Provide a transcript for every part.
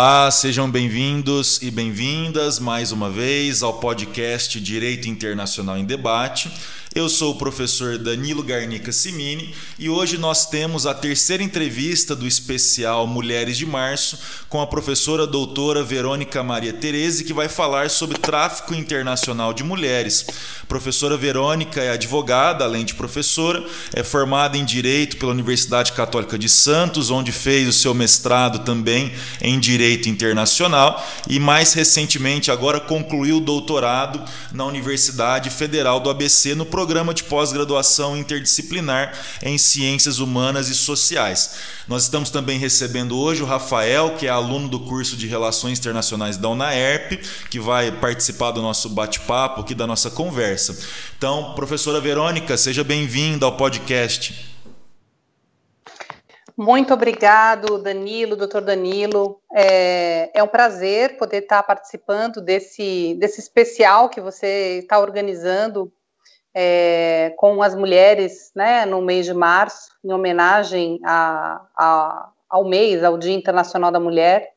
Olá, sejam bem-vindos e bem-vindas mais uma vez ao podcast Direito Internacional em Debate. Eu sou o professor Danilo Garnica Simini e hoje nós temos a terceira entrevista do especial Mulheres de Março com a professora doutora Verônica Maria Tereze, que vai falar sobre tráfico internacional de mulheres. Professora Verônica é advogada, além de professora, é formada em Direito pela Universidade Católica de Santos, onde fez o seu mestrado também em Direito Internacional e mais recentemente agora concluiu o doutorado na Universidade Federal do ABC no programa de pós-graduação interdisciplinar em Ciências Humanas e Sociais. Nós estamos também recebendo hoje o Rafael, que é aluno do curso de Relações Internacionais da UNAERP, que vai participar do nosso bate-papo aqui, da nossa conversa. Então, professora Verônica, seja bem-vinda ao podcast. Muito obrigado, Danilo, doutor Danilo. É, é, um prazer poder estar participando desse, desse especial que você está organizando é, com as mulheres né, no mês de março, em homenagem a, a, ao mês, ao Dia Internacional da Mulher.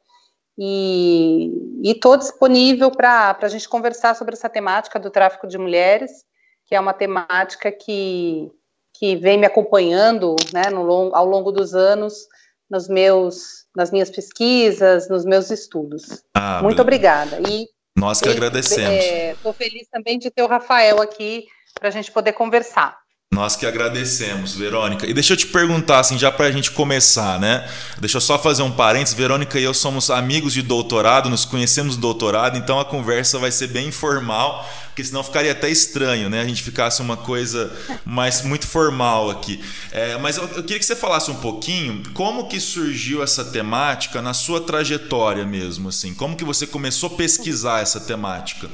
E estou disponível para a gente conversar sobre essa temática do tráfico de mulheres, que é uma temática que, que vem me acompanhando né, no, ao longo dos anos nos meus, nas minhas pesquisas, nos meus estudos. Ah, Muito obrigada. E nós que agradecemos. Estou é, feliz também de ter o Rafael aqui para a gente poder conversar. Nós que agradecemos, Verônica. E deixa eu te perguntar, assim, já para a gente começar, né? Deixa eu só fazer um parênteses. Verônica e eu somos amigos de doutorado, nos conhecemos do doutorado, então a conversa vai ser bem informal, porque senão ficaria até estranho, né? A gente ficasse uma coisa mais muito formal aqui. É, mas eu, eu queria que você falasse um pouquinho como que surgiu essa temática na sua trajetória mesmo, assim. Como que você começou a pesquisar essa temática?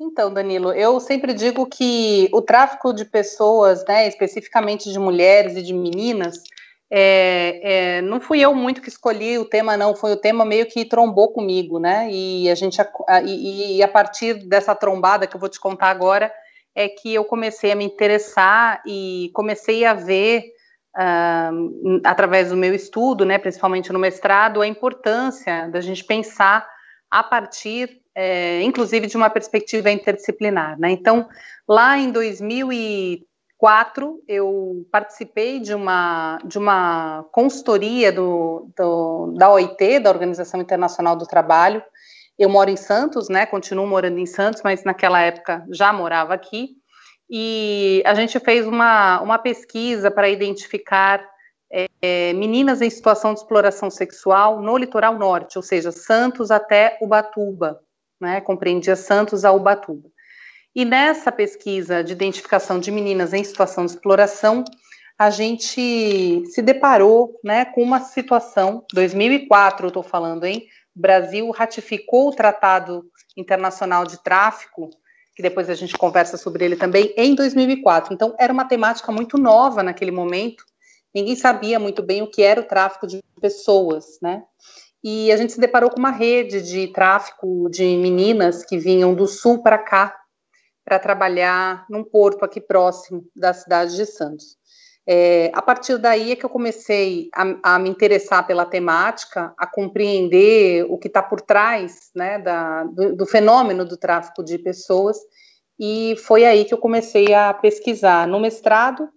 Então, Danilo, eu sempre digo que o tráfico de pessoas, né, especificamente de mulheres e de meninas, é, é, não fui eu muito que escolhi o tema, não, foi o tema meio que trombou comigo, né? E a gente a, e, e a partir dessa trombada que eu vou te contar agora é que eu comecei a me interessar e comecei a ver uh, através do meu estudo, né, principalmente no mestrado, a importância da gente pensar a partir é, inclusive de uma perspectiva interdisciplinar. Né? Então, lá em 2004, eu participei de uma, de uma consultoria do, do, da OIT, da Organização Internacional do Trabalho. Eu moro em Santos, né? continuo morando em Santos, mas naquela época já morava aqui. E a gente fez uma, uma pesquisa para identificar é, meninas em situação de exploração sexual no litoral norte, ou seja, Santos até Ubatuba né, compreendia Santos a Ubatuba. E nessa pesquisa de identificação de meninas em situação de exploração, a gente se deparou né, com uma situação, 2004 eu estou falando, hein? O Brasil ratificou o Tratado Internacional de Tráfico, que depois a gente conversa sobre ele também, em 2004. Então, era uma temática muito nova naquele momento, ninguém sabia muito bem o que era o tráfico de pessoas, né? E a gente se deparou com uma rede de tráfico de meninas que vinham do sul para cá para trabalhar num porto aqui próximo da cidade de Santos. É, a partir daí é que eu comecei a, a me interessar pela temática, a compreender o que está por trás né, da, do, do fenômeno do tráfico de pessoas, e foi aí que eu comecei a pesquisar no mestrado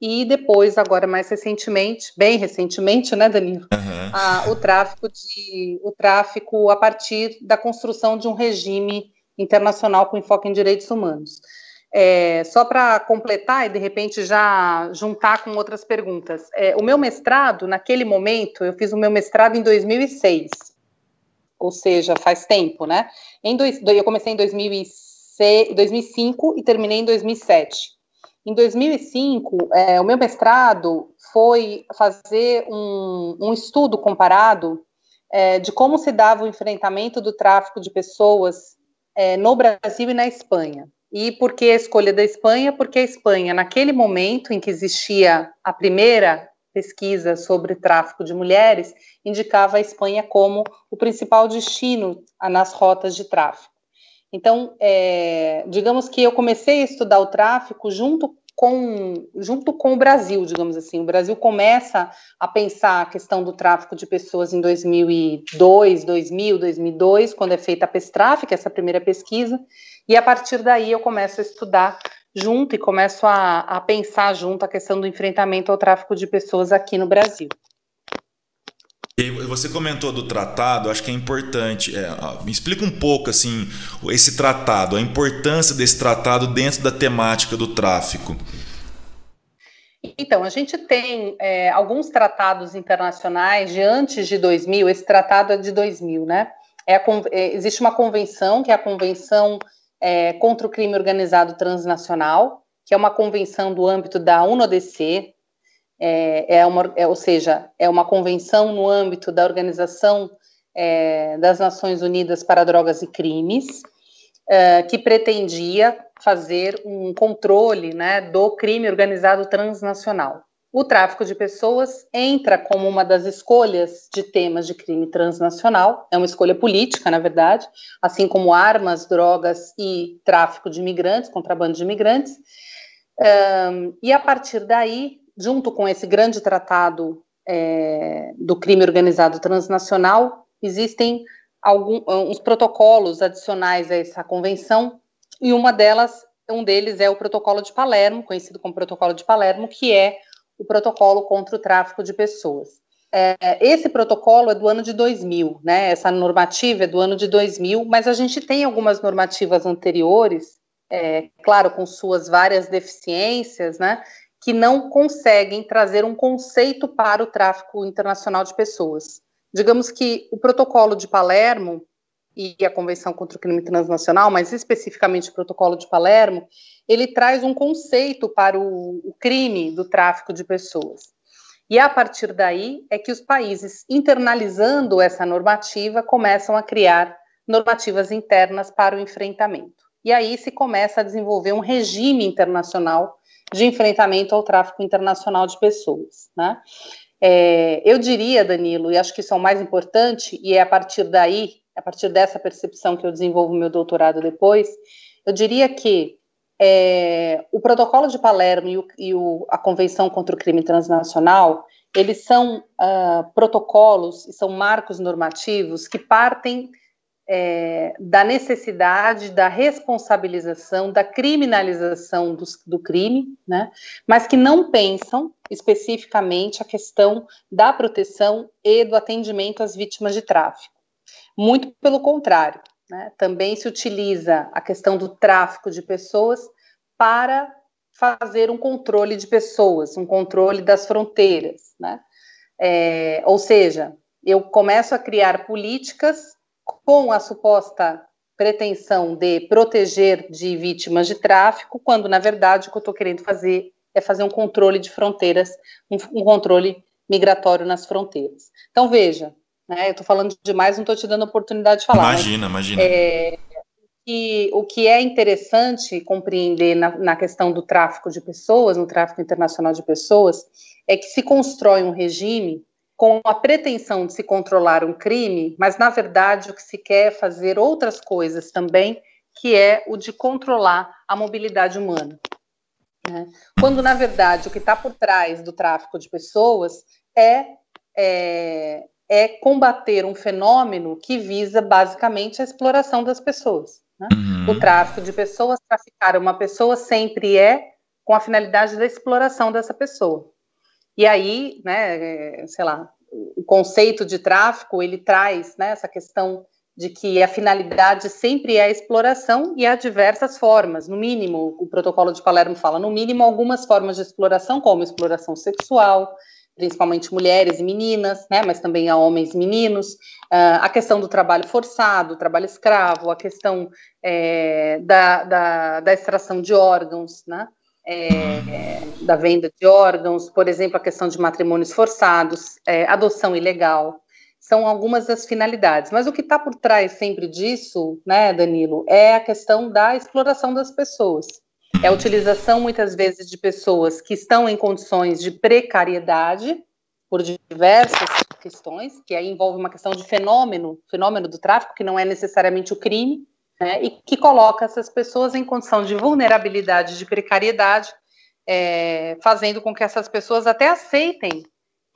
e depois, agora mais recentemente, bem recentemente, né, Danilo, uhum. a, o tráfico de o tráfico a partir da construção de um regime internacional com enfoque em direitos humanos. É, só para completar e de repente já juntar com outras perguntas, é, o meu mestrado, naquele momento, eu fiz o meu mestrado em 2006, ou seja, faz tempo, né? Em dois, eu comecei em 2006, 2005 e terminei em 2007. Em 2005, é, o meu mestrado foi fazer um, um estudo comparado é, de como se dava o enfrentamento do tráfico de pessoas é, no Brasil e na Espanha. E por que a escolha da Espanha? Porque a Espanha, naquele momento em que existia a primeira pesquisa sobre tráfico de mulheres, indicava a Espanha como o principal destino nas rotas de tráfico. Então, é, digamos que eu comecei a estudar o tráfico junto com, junto com o Brasil, digamos assim. O Brasil começa a pensar a questão do tráfico de pessoas em 2002, 2000, 2002, quando é feita a PESTRAF, que é essa primeira pesquisa, e a partir daí eu começo a estudar junto e começo a, a pensar junto a questão do enfrentamento ao tráfico de pessoas aqui no Brasil. Você comentou do tratado, acho que é importante. É, me explica um pouco assim esse tratado, a importância desse tratado dentro da temática do tráfico. Então, a gente tem é, alguns tratados internacionais de antes de 2000, esse tratado é de 2000, né? É a, é, existe uma convenção, que é a Convenção é, contra o Crime Organizado Transnacional, que é uma convenção do âmbito da UNODC, é, é uma, é, ou seja, é uma convenção no âmbito da Organização é, das Nações Unidas para Drogas e Crimes, é, que pretendia fazer um controle né, do crime organizado transnacional. O tráfico de pessoas entra como uma das escolhas de temas de crime transnacional, é uma escolha política, na verdade, assim como armas, drogas e tráfico de imigrantes, contrabando de imigrantes. Um, e a partir daí, junto com esse grande tratado é, do crime organizado transnacional, existem alguns protocolos adicionais a essa convenção, e uma delas, um deles é o Protocolo de Palermo, conhecido como Protocolo de Palermo, que é o protocolo contra o tráfico de pessoas. É, esse protocolo é do ano de 2000, né? Essa normativa é do ano de 2000, mas a gente tem algumas normativas anteriores, é, claro, com suas várias deficiências, né? Que não conseguem trazer um conceito para o tráfico internacional de pessoas. Digamos que o protocolo de Palermo e a Convenção contra o Crime Transnacional, mas especificamente o protocolo de Palermo, ele traz um conceito para o, o crime do tráfico de pessoas. E a partir daí é que os países, internalizando essa normativa, começam a criar normativas internas para o enfrentamento. E aí se começa a desenvolver um regime internacional de enfrentamento ao tráfico internacional de pessoas. Né? É, eu diria, Danilo, e acho que isso é o mais importante, e é a partir daí, a partir dessa percepção que eu desenvolvo meu doutorado depois, eu diria que é, o protocolo de Palermo e, o, e o, a Convenção contra o Crime Transnacional, eles são uh, protocolos e são marcos normativos que partem é, da necessidade da responsabilização, da criminalização do, do crime, né, mas que não pensam especificamente a questão da proteção e do atendimento às vítimas de tráfico. Muito pelo contrário, né, também se utiliza a questão do tráfico de pessoas para fazer um controle de pessoas, um controle das fronteiras, né? É, ou seja, eu começo a criar políticas com a suposta pretensão de proteger de vítimas de tráfico, quando na verdade o que eu estou querendo fazer é fazer um controle de fronteiras, um, um controle migratório nas fronteiras. Então veja, né, eu estou falando demais, não estou te dando a oportunidade de falar. Imagina, mas, imagina. É, e o que é interessante compreender na, na questão do tráfico de pessoas, no tráfico internacional de pessoas, é que se constrói um regime com a pretensão de se controlar um crime, mas na verdade o que se quer é fazer outras coisas também, que é o de controlar a mobilidade humana. Né? Quando na verdade o que está por trás do tráfico de pessoas é, é, é, combater um fenômeno que visa basicamente a exploração das pessoas. Né? Uhum. O tráfico de pessoas, traficar uma pessoa sempre é com a finalidade da exploração dessa pessoa. E aí, né, é, sei lá, o conceito de tráfico, ele traz né, essa questão de que a finalidade sempre é a exploração e há diversas formas, no mínimo, o protocolo de Palermo fala, no mínimo, algumas formas de exploração, como exploração sexual, principalmente mulheres e meninas, né, mas também a homens e meninos, uh, a questão do trabalho forçado, trabalho escravo, a questão é, da, da, da extração de órgãos, né, é, da venda de órgãos, por exemplo, a questão de matrimônios forçados, é, adoção ilegal, são algumas das finalidades. Mas o que está por trás sempre disso, né, Danilo, é a questão da exploração das pessoas. É a utilização, muitas vezes, de pessoas que estão em condições de precariedade, por diversas questões, que aí envolve uma questão de fenômeno, fenômeno do tráfico, que não é necessariamente o crime, né, e que coloca essas pessoas em condição de vulnerabilidade, de precariedade, é, fazendo com que essas pessoas até aceitem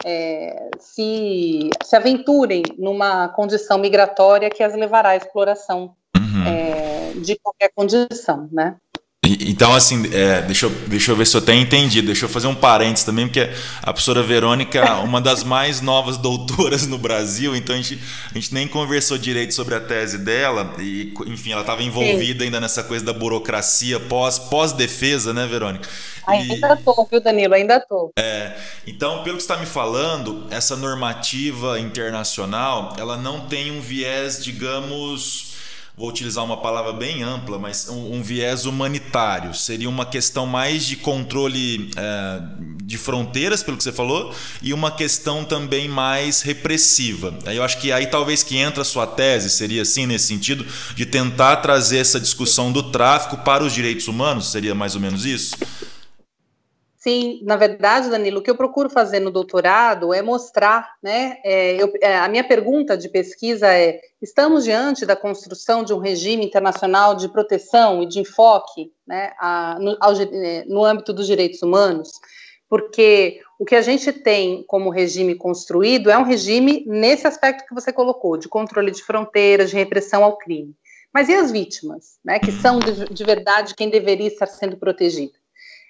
é, se, se aventurem numa condição migratória que as levará à exploração uhum. é, de qualquer condição, né? Então, assim, é, deixa, eu, deixa eu ver se eu tenho entendido. Deixa eu fazer um parênteses também, porque a professora Verônica é uma das mais novas doutoras no Brasil, então a gente, a gente nem conversou direito sobre a tese dela. E, enfim, ela estava envolvida Sim. ainda nessa coisa da burocracia pós, pós-defesa, né, Verônica? Ainda estou, viu, Danilo? Ainda estou. É, então, pelo que você está me falando, essa normativa internacional, ela não tem um viés, digamos vou utilizar uma palavra bem ampla, mas um, um viés humanitário. Seria uma questão mais de controle é, de fronteiras, pelo que você falou, e uma questão também mais repressiva. Aí eu acho que aí talvez que entra a sua tese, seria assim, nesse sentido, de tentar trazer essa discussão do tráfico para os direitos humanos, seria mais ou menos isso? Sim, na verdade, Danilo, o que eu procuro fazer no doutorado é mostrar, né? É, eu, é, a minha pergunta de pesquisa é: estamos diante da construção de um regime internacional de proteção e de enfoque, né, a, no, ao, é, no âmbito dos direitos humanos? Porque o que a gente tem como regime construído é um regime nesse aspecto que você colocou, de controle de fronteiras, de repressão ao crime. Mas e as vítimas, né, que são de, de verdade quem deveria estar sendo protegida?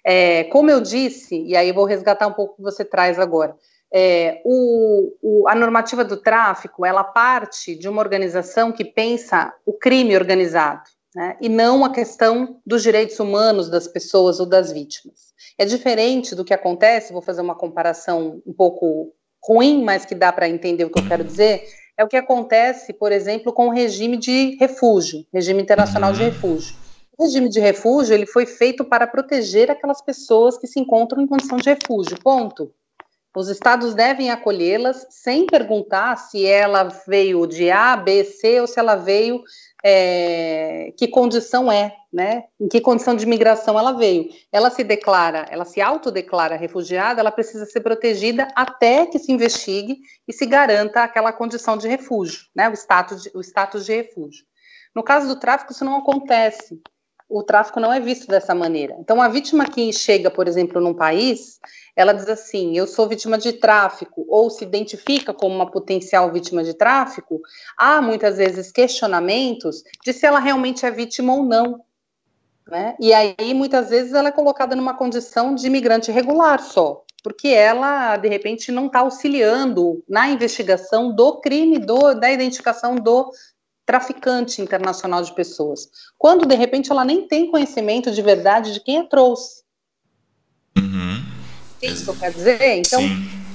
É, como eu disse, e aí eu vou resgatar um pouco o que você traz agora, é, o, o, a normativa do tráfico, ela parte de uma organização que pensa o crime organizado, né, e não a questão dos direitos humanos das pessoas ou das vítimas. É diferente do que acontece, vou fazer uma comparação um pouco ruim, mas que dá para entender o que eu quero dizer, é o que acontece, por exemplo, com o regime de refúgio, regime internacional de refúgio. Regime de refúgio ele foi feito para proteger aquelas pessoas que se encontram em condição de refúgio. Ponto. Os estados devem acolhê-las sem perguntar se ela veio de A, B, C ou se ela veio é, que condição é, né? Em que condição de migração ela veio. Ela se declara, ela se autodeclara refugiada, ela precisa ser protegida até que se investigue e se garanta aquela condição de refúgio, né? O status de, o status de refúgio. No caso do tráfico, isso não acontece o tráfico não é visto dessa maneira. Então, a vítima que chega, por exemplo, num país, ela diz assim: eu sou vítima de tráfico, ou se identifica como uma potencial vítima de tráfico, há muitas vezes questionamentos de se ela realmente é vítima ou não. Né? E aí, muitas vezes, ela é colocada numa condição de imigrante regular só, porque ela, de repente, não está auxiliando na investigação do crime, do, da identificação do traficante internacional de pessoas, quando de repente ela nem tem conhecimento de verdade de quem a trouxe. Uhum. Isso que eu quero dizer? Então,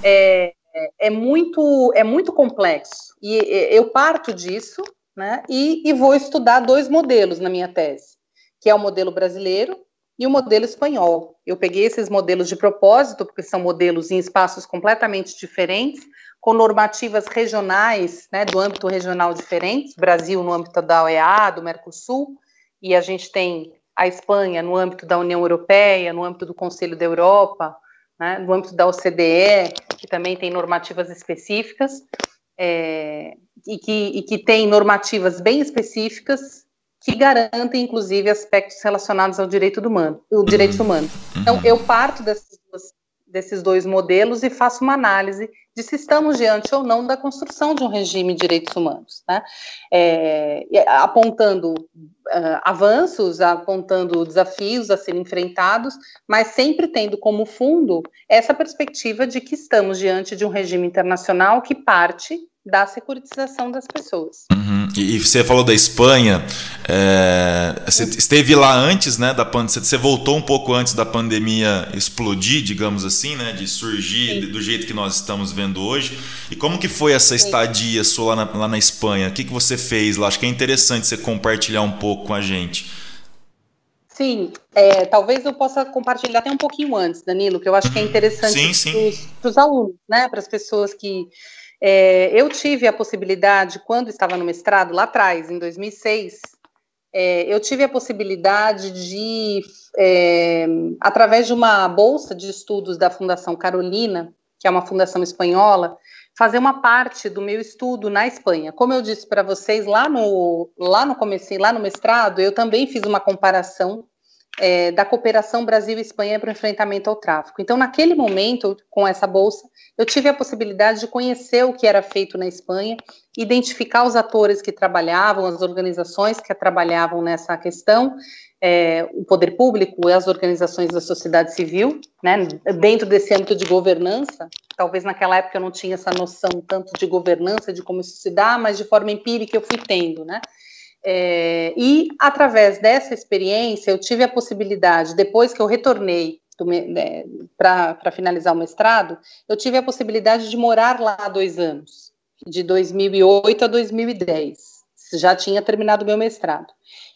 é, é, muito, é muito complexo. E eu parto disso né, e, e vou estudar dois modelos na minha tese, que é o modelo brasileiro e o modelo espanhol. Eu peguei esses modelos de propósito, porque são modelos em espaços completamente diferentes, com normativas regionais, né, do âmbito regional diferentes, Brasil no âmbito da OEA, do Mercosul, e a gente tem a Espanha no âmbito da União Europeia, no âmbito do Conselho da Europa, né, no âmbito da OCDE, que também tem normativas específicas, é, e, que, e que tem normativas bem específicas que garantem, inclusive, aspectos relacionados ao direito do humano, o direitos humanos. Então, eu parto dessas desses dois modelos e faço uma análise de se estamos diante ou não da construção de um regime de direitos humanos, né? é, apontando uh, avanços, apontando desafios a serem enfrentados, mas sempre tendo como fundo essa perspectiva de que estamos diante de um regime internacional que parte da securitização das pessoas. Uhum. E, e, você falou da Espanha, é, você esteve lá antes, né, da pandemia, você voltou um pouco antes da pandemia explodir, digamos assim, né, de surgir Sim. do jeito que nós estamos vendo hoje. E como que foi essa estadia Sim. sua lá na, lá na Espanha? O que, que você fez lá? Acho que é interessante você compartilhar um pouco com a gente. Sim, é, talvez eu possa compartilhar até um pouquinho antes, Danilo, que eu acho que é uhum. interessante para os alunos, né, para as pessoas que é, eu tive a possibilidade, quando estava no mestrado, lá atrás, em 2006, é, eu tive a possibilidade de, é, através de uma bolsa de estudos da Fundação Carolina, que é uma fundação espanhola, fazer uma parte do meu estudo na Espanha. Como eu disse para vocês lá no lá no começo, lá no mestrado, eu também fiz uma comparação é, da cooperação Brasil e Espanha para o enfrentamento ao tráfico. Então, naquele momento, com essa bolsa, eu tive a possibilidade de conhecer o que era feito na Espanha, identificar os atores que trabalhavam, as organizações que trabalhavam nessa questão, é, o poder público e as organizações da sociedade civil, né, dentro desse âmbito de governança. Talvez naquela época eu não tinha essa noção tanto de governança, de como isso se dá, mas de forma empírica eu fui tendo, né? É, e através dessa experiência, eu tive a possibilidade, depois que eu retornei né, para finalizar o mestrado, eu tive a possibilidade de morar lá dois anos, de 2008 a 2010. Já tinha terminado meu mestrado.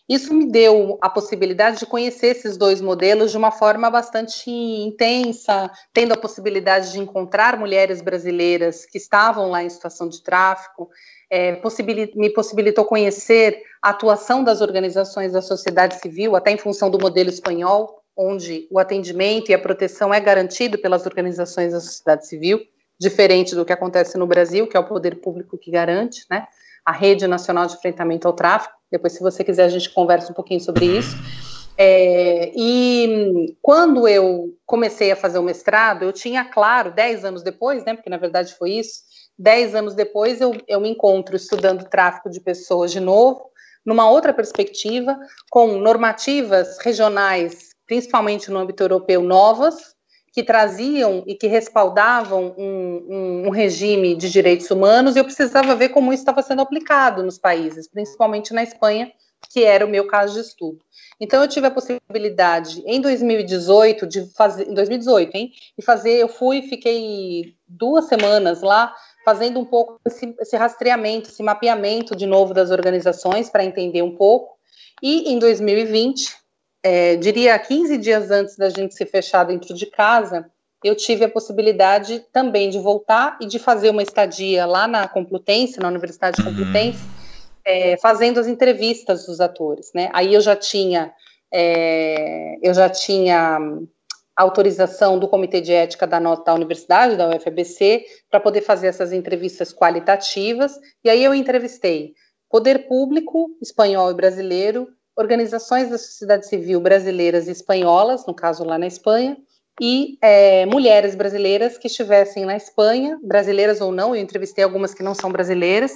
Isso me deu a possibilidade de conhecer esses dois modelos de uma forma bastante intensa, tendo a possibilidade de encontrar mulheres brasileiras que estavam lá em situação de tráfico, é, possibilit me possibilitou conhecer a atuação das organizações da sociedade civil, até em função do modelo espanhol, onde o atendimento e a proteção é garantido pelas organizações da sociedade civil, diferente do que acontece no Brasil, que é o poder público que garante, né? A Rede Nacional de Enfrentamento ao Tráfico. Depois, se você quiser, a gente conversa um pouquinho sobre isso. É, e quando eu comecei a fazer o mestrado, eu tinha claro, dez anos depois, né? Porque na verdade foi isso, dez anos depois eu, eu me encontro estudando tráfico de pessoas de novo, numa outra perspectiva, com normativas regionais, principalmente no âmbito europeu, novas, que traziam e que respaldavam um, um, um, regime de direitos humanos, e eu precisava ver como isso estava sendo aplicado nos países, principalmente na Espanha, que era o meu caso de estudo. Então eu tive a possibilidade em 2018 de fazer, em 2018, hein, de fazer, eu fui, fiquei duas semanas lá fazendo um pouco esse, esse rastreamento, esse mapeamento de novo das organizações para entender um pouco. E em 2020, é, diria 15 dias antes da gente se fechar dentro de casa, eu tive a possibilidade também de voltar e de fazer uma estadia lá na Complutense, na Universidade de Complutense, é, fazendo as entrevistas dos atores, né? Aí eu já tinha, é, eu já tinha autorização do Comitê de Ética da, da Universidade, da UFBC, para poder fazer essas entrevistas qualitativas. E aí eu entrevistei poder público espanhol e brasileiro, organizações da sociedade civil brasileiras e espanholas, no caso lá na Espanha, e é, mulheres brasileiras que estivessem na Espanha, brasileiras ou não, eu entrevistei algumas que não são brasileiras,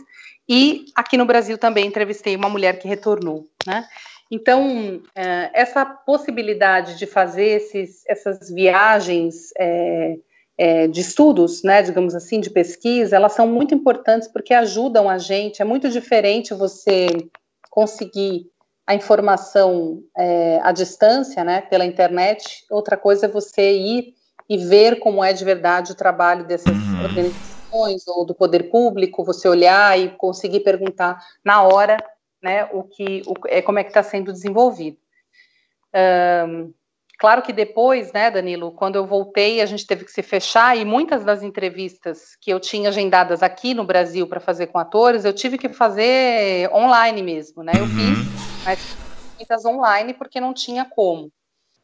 e aqui no Brasil também entrevistei uma mulher que retornou, né? Então, é, essa possibilidade de fazer esses, essas viagens é, é, de estudos, né, digamos assim, de pesquisa, elas são muito importantes porque ajudam a gente. É muito diferente você conseguir a informação é, à distância, né, pela internet. Outra coisa é você ir e ver como é de verdade o trabalho dessas uhum. organizações ou do poder público, você olhar e conseguir perguntar na hora né, o que, o, é, como é que está sendo desenvolvido. Um, claro que depois, né, Danilo, quando eu voltei, a gente teve que se fechar e muitas das entrevistas que eu tinha agendadas aqui no Brasil para fazer com atores, eu tive que fazer online mesmo, né? Eu fiz, uhum. Mas muitas online porque não tinha como.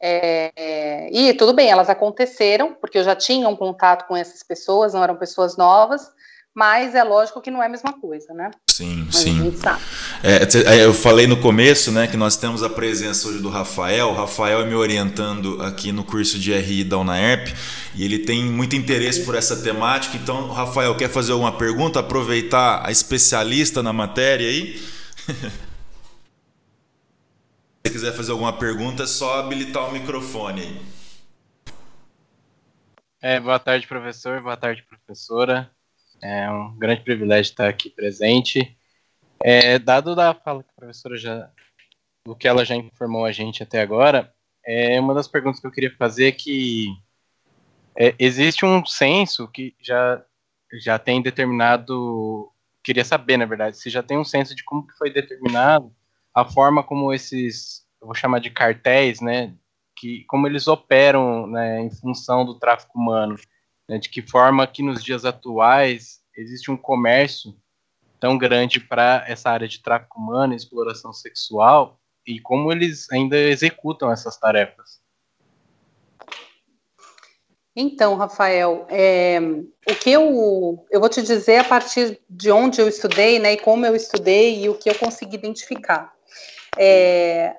É, e tudo bem, elas aconteceram, porque eu já tinha um contato com essas pessoas, não eram pessoas novas, mas é lógico que não é a mesma coisa, né? Sim, mas sim. É, é, eu falei no começo, né, que nós temos a presença hoje do Rafael. O Rafael é me orientando aqui no curso de RI da UNAERP e ele tem muito interesse por essa temática. Então, Rafael quer fazer alguma pergunta? Aproveitar a especialista na matéria aí. Se quiser fazer alguma pergunta, é só habilitar o microfone aí. É, boa tarde, professor. Boa tarde, professora. É um grande privilégio estar aqui presente. É, dado da fala que a professora já, do que ela já informou a gente até agora, é uma das perguntas que eu queria fazer é que é, existe um censo que já, já tem determinado, queria saber, na verdade, se já tem um censo de como que foi determinado a forma como esses, eu vou chamar de cartéis, né, que como eles operam né, em função do tráfico humano né, de que forma que nos dias atuais existe um comércio tão grande para essa área de tráfico humano, exploração sexual, e como eles ainda executam essas tarefas. Então, Rafael, é, o que eu, eu vou te dizer a partir de onde eu estudei, né, e como eu estudei e o que eu consegui identificar. É,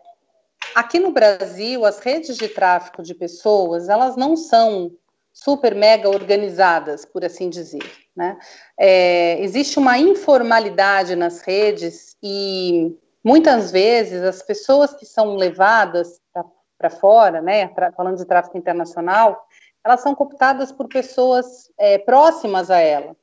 aqui no Brasil, as redes de tráfico de pessoas, elas não são super mega organizadas, por assim dizer. Né? É, existe uma informalidade nas redes e muitas vezes as pessoas que são levadas para fora, né, falando de tráfico internacional, elas são cooptadas por pessoas é, próximas a ela,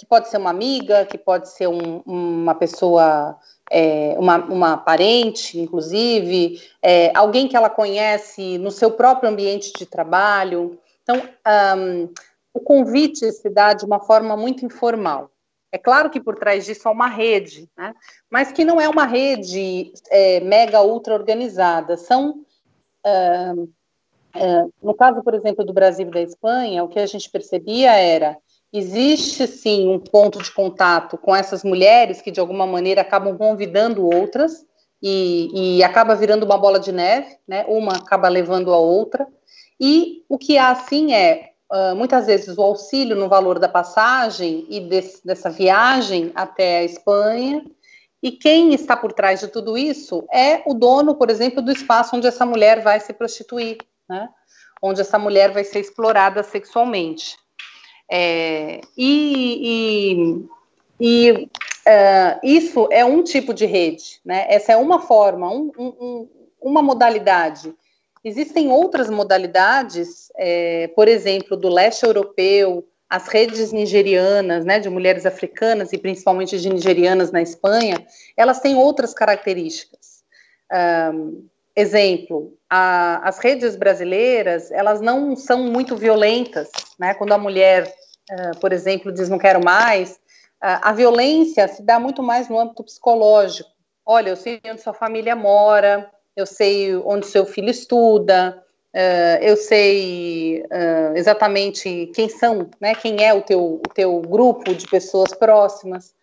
que pode ser uma amiga, que pode ser um, uma pessoa, é, uma, uma parente, inclusive, é, alguém que ela conhece no seu próprio ambiente de trabalho. Então, um, o convite se dá de uma forma muito informal. É claro que por trás disso há uma rede, né? mas que não é uma rede é, mega ultra organizada. São, uh, uh, no caso, por exemplo, do Brasil e da Espanha, o que a gente percebia era existe sim um ponto de contato com essas mulheres que de alguma maneira acabam convidando outras e, e acaba virando uma bola de neve, né? Uma acaba levando a outra. E o que há sim é uh, muitas vezes o auxílio no valor da passagem e desse, dessa viagem até a Espanha. E quem está por trás de tudo isso é o dono, por exemplo, do espaço onde essa mulher vai se prostituir, né? onde essa mulher vai ser explorada sexualmente. É, e, e, e uh, isso é um tipo de rede, né? essa é uma forma, um, um, uma modalidade Existem outras modalidades, é, por exemplo, do leste europeu, as redes nigerianas, né, de mulheres africanas e principalmente de nigerianas na Espanha, elas têm outras características. Um, exemplo, a, as redes brasileiras, elas não são muito violentas, né? Quando a mulher, uh, por exemplo, diz não quero mais, uh, a violência se dá muito mais no âmbito psicológico. Olha, eu sei onde sua família mora, eu sei onde seu filho estuda, uh, eu sei exatamente quem são, né, quem é o teu, o teu grupo de pessoas próximas.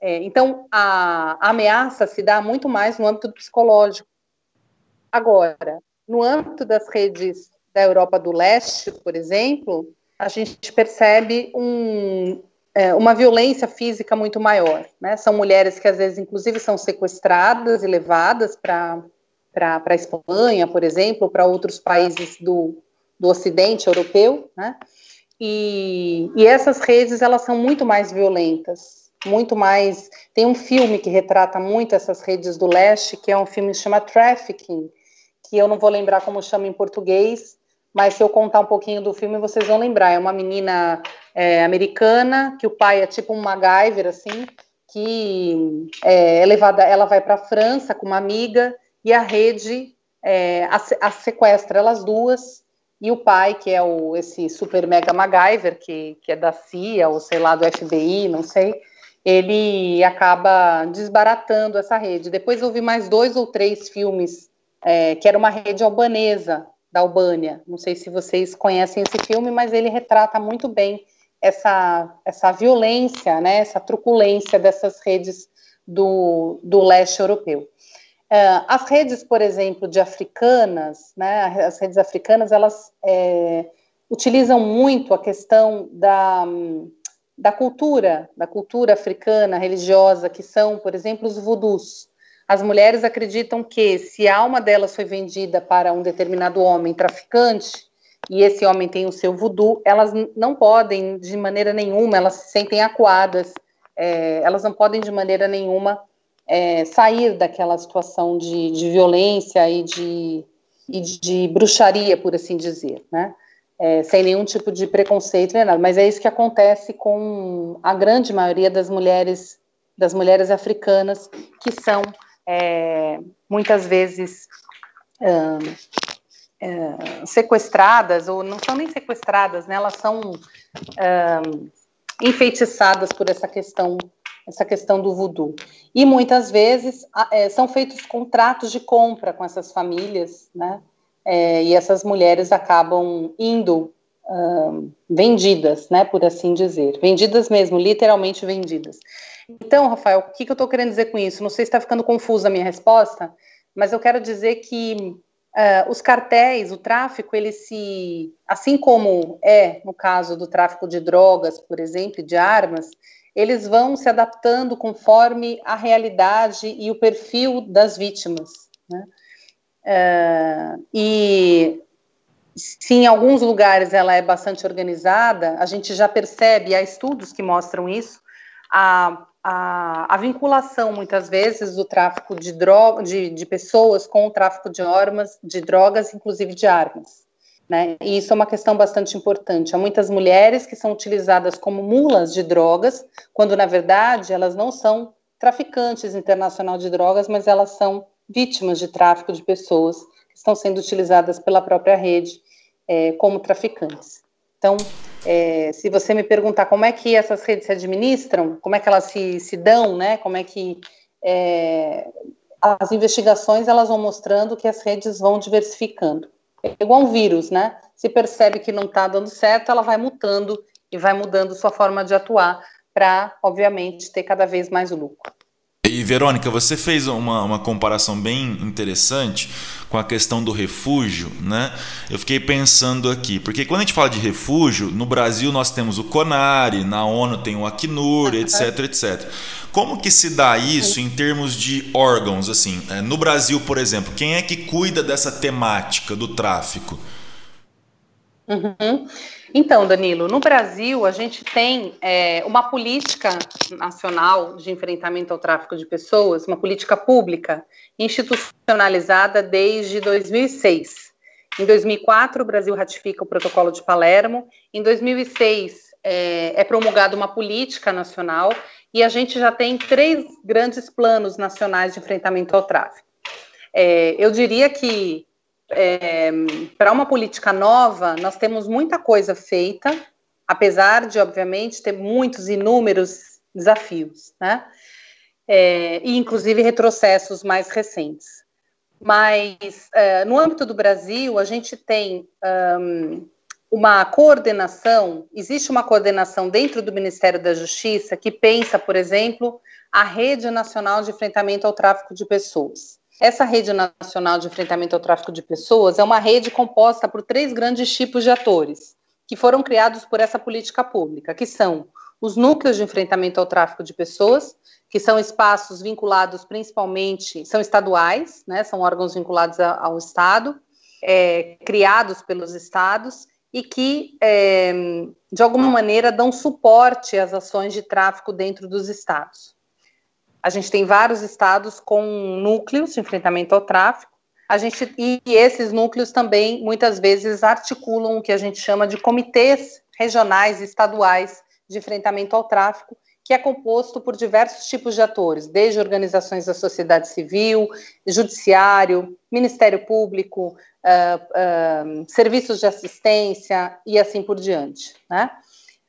É, então, a, a ameaça se dá muito mais no âmbito psicológico. Agora, no âmbito das redes da Europa do Leste, por exemplo, a gente percebe um, é, uma violência física muito maior. Né? São mulheres que às vezes, inclusive, são sequestradas e levadas para a Espanha, por exemplo, para outros países do, do Ocidente europeu, né? E, e essas redes elas são muito mais violentas, muito mais. Tem um filme que retrata muito essas redes do leste, que é um filme que chama Trafficking, que eu não vou lembrar como chama em português, mas se eu contar um pouquinho do filme, vocês vão lembrar. É uma menina é, americana, que o pai é tipo um MacGyver, assim, que é, é levada, ela vai para a França com uma amiga, e a rede é, a, a sequestra elas duas, e o pai, que é o, esse super mega MacGyver, que, que é da CIA, ou sei lá, do FBI, não sei, ele acaba desbaratando essa rede. Depois eu vi mais dois ou três filmes, é, que era uma rede albanesa, da Albânia. Não sei se vocês conhecem esse filme, mas ele retrata muito bem essa, essa violência, né, essa truculência dessas redes do, do leste europeu. Uh, as redes, por exemplo, de africanas, né, as redes africanas, elas é, utilizam muito a questão da, da cultura, da cultura africana, religiosa, que são, por exemplo, os vudus. As mulheres acreditam que se a alma delas foi vendida para um determinado homem traficante e esse homem tem o seu voodoo, elas não podem de maneira nenhuma, elas se sentem acuadas, é, elas não podem de maneira nenhuma é, sair daquela situação de, de violência e de, e de bruxaria, por assim dizer, né? É, sem nenhum tipo de preconceito nada. Mas é isso que acontece com a grande maioria das mulheres das mulheres africanas que são é, muitas vezes sequestradas, ou não são nem sequestradas, né, elas são enfeitiçadas por essa questão essa questão do voodoo. E muitas vezes é, são feitos contratos de compra com essas famílias, né? É, e essas mulheres acabam indo vendidas, né? Por assim dizer. Vendidas mesmo, literalmente vendidas. Então, Rafael, o que, que eu estou querendo dizer com isso? Não sei se está ficando confusa a minha resposta, mas eu quero dizer que uh, os cartéis, o tráfico, ele se, assim como é no caso do tráfico de drogas, por exemplo, de armas, eles vão se adaptando conforme a realidade e o perfil das vítimas. Né? Uh, e se em alguns lugares ela é bastante organizada, a gente já percebe, há estudos que mostram isso, a, a, a vinculação, muitas vezes, do tráfico de, droga, de, de pessoas com o tráfico de armas, de drogas, inclusive de armas. Né? E isso é uma questão bastante importante. Há muitas mulheres que são utilizadas como mulas de drogas, quando na verdade elas não são traficantes internacional de drogas, mas elas são vítimas de tráfico de pessoas estão sendo utilizadas pela própria rede é, como traficantes. Então, é, se você me perguntar como é que essas redes se administram, como é que elas se, se dão, né? Como é que é, as investigações elas vão mostrando que as redes vão diversificando. É igual um vírus, né? Se percebe que não está dando certo, ela vai mutando e vai mudando sua forma de atuar para, obviamente, ter cada vez mais lucro. Verônica, você fez uma, uma comparação bem interessante com a questão do refúgio, né? Eu fiquei pensando aqui, porque quando a gente fala de refúgio, no Brasil nós temos o CONARE, na ONU tem o Acnur, etc, etc. Como que se dá isso em termos de órgãos, assim? É, no Brasil, por exemplo, quem é que cuida dessa temática do tráfico? Uhum. Então, Danilo, no Brasil a gente tem é, uma política nacional de enfrentamento ao tráfico de pessoas, uma política pública institucionalizada desde 2006. Em 2004, o Brasil ratifica o Protocolo de Palermo. Em 2006, é, é promulgada uma política nacional e a gente já tem três grandes planos nacionais de enfrentamento ao tráfico. É, eu diria que é, para uma política nova, nós temos muita coisa feita, apesar de, obviamente, ter muitos inúmeros desafios, né? É, e inclusive retrocessos mais recentes. Mas é, no âmbito do Brasil, a gente tem um, uma coordenação, existe uma coordenação dentro do Ministério da Justiça que pensa, por exemplo, a Rede Nacional de Enfrentamento ao Tráfico de Pessoas. Essa rede nacional de enfrentamento ao tráfico de pessoas é uma rede composta por três grandes tipos de atores que foram criados por essa política pública, que são os núcleos de enfrentamento ao tráfico de pessoas, que são espaços vinculados principalmente, são estaduais, né, são órgãos vinculados ao Estado, é, criados pelos estados e que, é, de alguma maneira, dão suporte às ações de tráfico dentro dos estados. A gente tem vários estados com núcleos de enfrentamento ao tráfico. A gente, e esses núcleos também, muitas vezes, articulam o que a gente chama de comitês regionais e estaduais de enfrentamento ao tráfico, que é composto por diversos tipos de atores, desde organizações da sociedade civil, judiciário, Ministério Público, uh, uh, serviços de assistência e assim por diante. Né?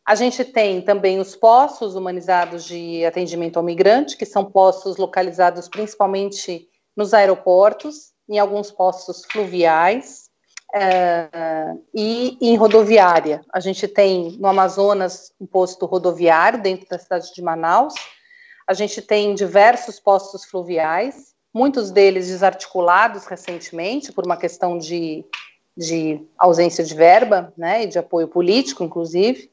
A gente tem também os postos humanizados de atendimento ao migrante, que são postos localizados principalmente nos aeroportos, em alguns postos fluviais uh, e em rodoviária. A gente tem no Amazonas um posto rodoviário dentro da cidade de Manaus. A gente tem diversos postos fluviais, muitos deles desarticulados recentemente por uma questão de, de ausência de verba, né, e de apoio político, inclusive.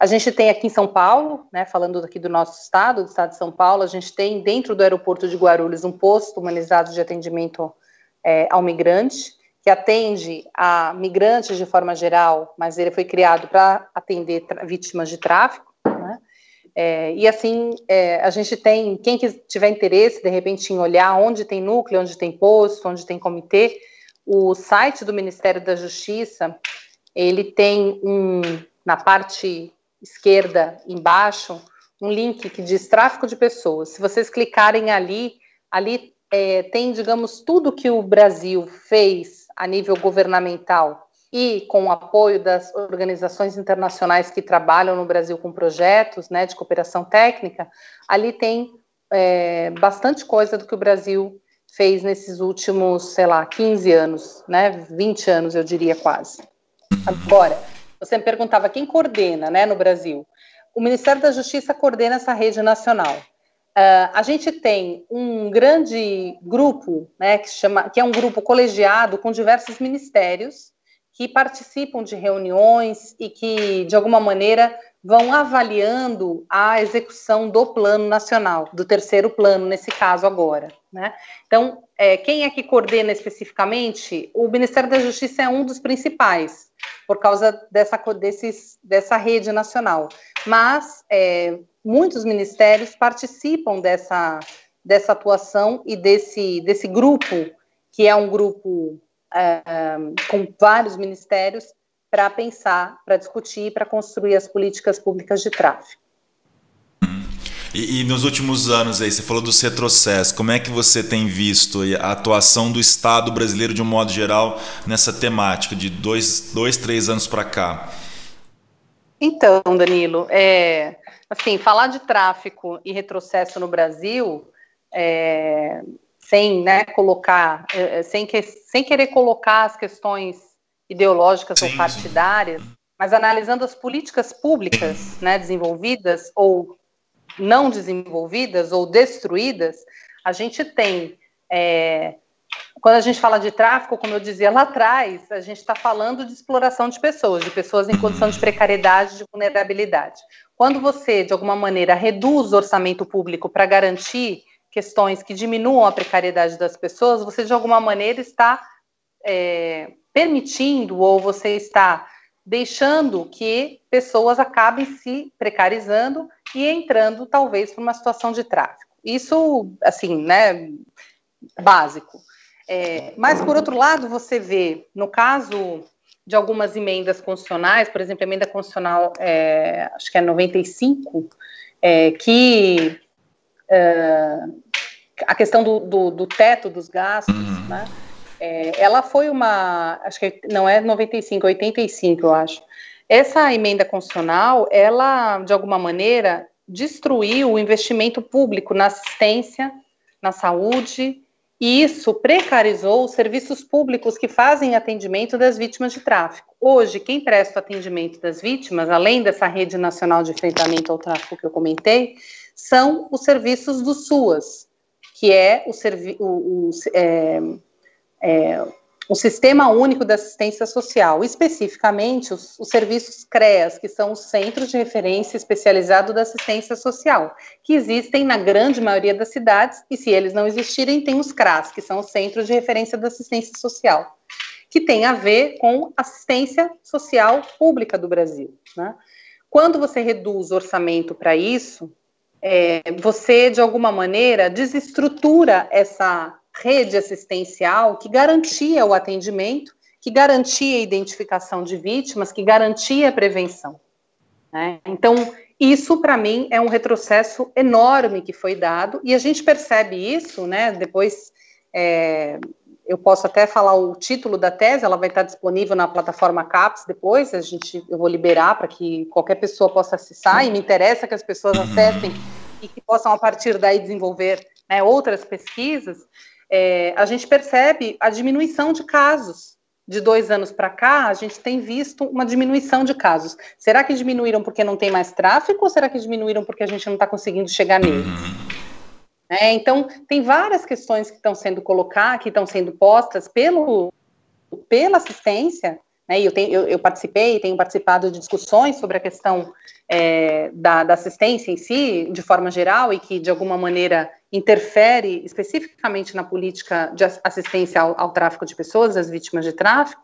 A gente tem aqui em São Paulo, né, falando aqui do nosso estado, do estado de São Paulo, a gente tem dentro do aeroporto de Guarulhos um posto humanizado de atendimento é, ao migrante, que atende a migrantes de forma geral, mas ele foi criado para atender vítimas de tráfico. Né? É, e assim, é, a gente tem, quem tiver interesse, de repente, em olhar onde tem núcleo, onde tem posto, onde tem comitê, o site do Ministério da Justiça, ele tem um, na parte esquerda embaixo um link que diz tráfico de pessoas. Se vocês clicarem ali, ali é, tem, digamos, tudo que o Brasil fez a nível governamental e com o apoio das organizações internacionais que trabalham no Brasil com projetos né, de cooperação técnica, ali tem é, bastante coisa do que o Brasil fez nesses últimos, sei lá, 15 anos, né, 20 anos, eu diria quase. Agora, você me perguntava quem coordena, né, no Brasil. O Ministério da Justiça coordena essa rede nacional. Uh, a gente tem um grande grupo, né, que, chama, que é um grupo colegiado com diversos ministérios que participam de reuniões e que, de alguma maneira, vão avaliando a execução do plano nacional, do terceiro plano, nesse caso agora. Né? Então, é, quem é que coordena especificamente? O Ministério da Justiça é um dos principais, por causa dessa, desses, dessa rede nacional. Mas é, muitos ministérios participam dessa, dessa atuação e desse, desse grupo, que é um grupo é, com vários ministérios, para pensar, para discutir, para construir as políticas públicas de tráfego. E, e, nos últimos anos aí, você falou dos retrocessos, como é que você tem visto a atuação do Estado brasileiro de um modo geral nessa temática de dois, dois três anos para cá? Então, Danilo, é, assim, falar de tráfico e retrocesso no Brasil, é, sem né, colocar, é, sem, que, sem querer colocar as questões ideológicas sim, ou partidárias, sim. mas analisando as políticas públicas né, desenvolvidas ou não desenvolvidas ou destruídas, a gente tem. É, quando a gente fala de tráfico, como eu dizia lá atrás, a gente está falando de exploração de pessoas, de pessoas em condição de precariedade, de vulnerabilidade. Quando você, de alguma maneira, reduz o orçamento público para garantir questões que diminuam a precariedade das pessoas, você, de alguma maneira, está é, permitindo ou você está deixando que pessoas acabem se precarizando e entrando talvez para uma situação de tráfico. Isso, assim, né, básico. É, mas, por outro lado, você vê, no caso de algumas emendas constitucionais, por exemplo, a emenda constitucional, é, acho que é 95, é, que é, a questão do, do, do, teto dos gastos, uhum. né, é, ela foi uma, acho que não é 95, 85, eu acho. Essa emenda constitucional, ela, de alguma maneira, destruiu o investimento público na assistência, na saúde, e isso precarizou os serviços públicos que fazem atendimento das vítimas de tráfico. Hoje, quem presta atendimento das vítimas, além dessa rede nacional de enfrentamento ao tráfico que eu comentei, são os serviços do SUAS, que é o, servi o, o é, é, um sistema único de assistência social, especificamente os, os, serviços CREAS, que são os Centros de Referência Especializado da Assistência Social, que existem na grande maioria das cidades, e se eles não existirem, tem os CRAS, que são os Centros de Referência da Assistência Social, que tem a ver com assistência social pública do Brasil. Né? Quando você reduz o orçamento para isso, é, você, de alguma maneira, desestrutura essa rede assistencial que garantia o atendimento, que garantia a identificação de vítimas, que garantia a prevenção. Né? Então, isso para mim é um retrocesso enorme que foi dado, e a gente percebe isso, né? Depois é, eu posso até falar o título da tese, ela vai estar disponível na plataforma CAPES depois, a gente, eu vou liberar para que qualquer pessoa possa acessar, e me interessa que as pessoas acessem e que possam, a partir daí, desenvolver né, outras pesquisas, é, a gente percebe a diminuição de casos. De dois anos para cá, a gente tem visto uma diminuição de casos. Será que diminuíram porque não tem mais tráfico ou será que diminuíram porque a gente não está conseguindo chegar neles? É, então, tem várias questões que estão sendo colocadas, que estão sendo postas pelo, pela assistência, né, eu, tenho, eu, eu, participei, tenho participado de discussões sobre a questão é, da, da, assistência em si, de forma geral, e que de alguma maneira interfere especificamente na política de assistência ao, ao tráfico de pessoas, às vítimas de tráfico,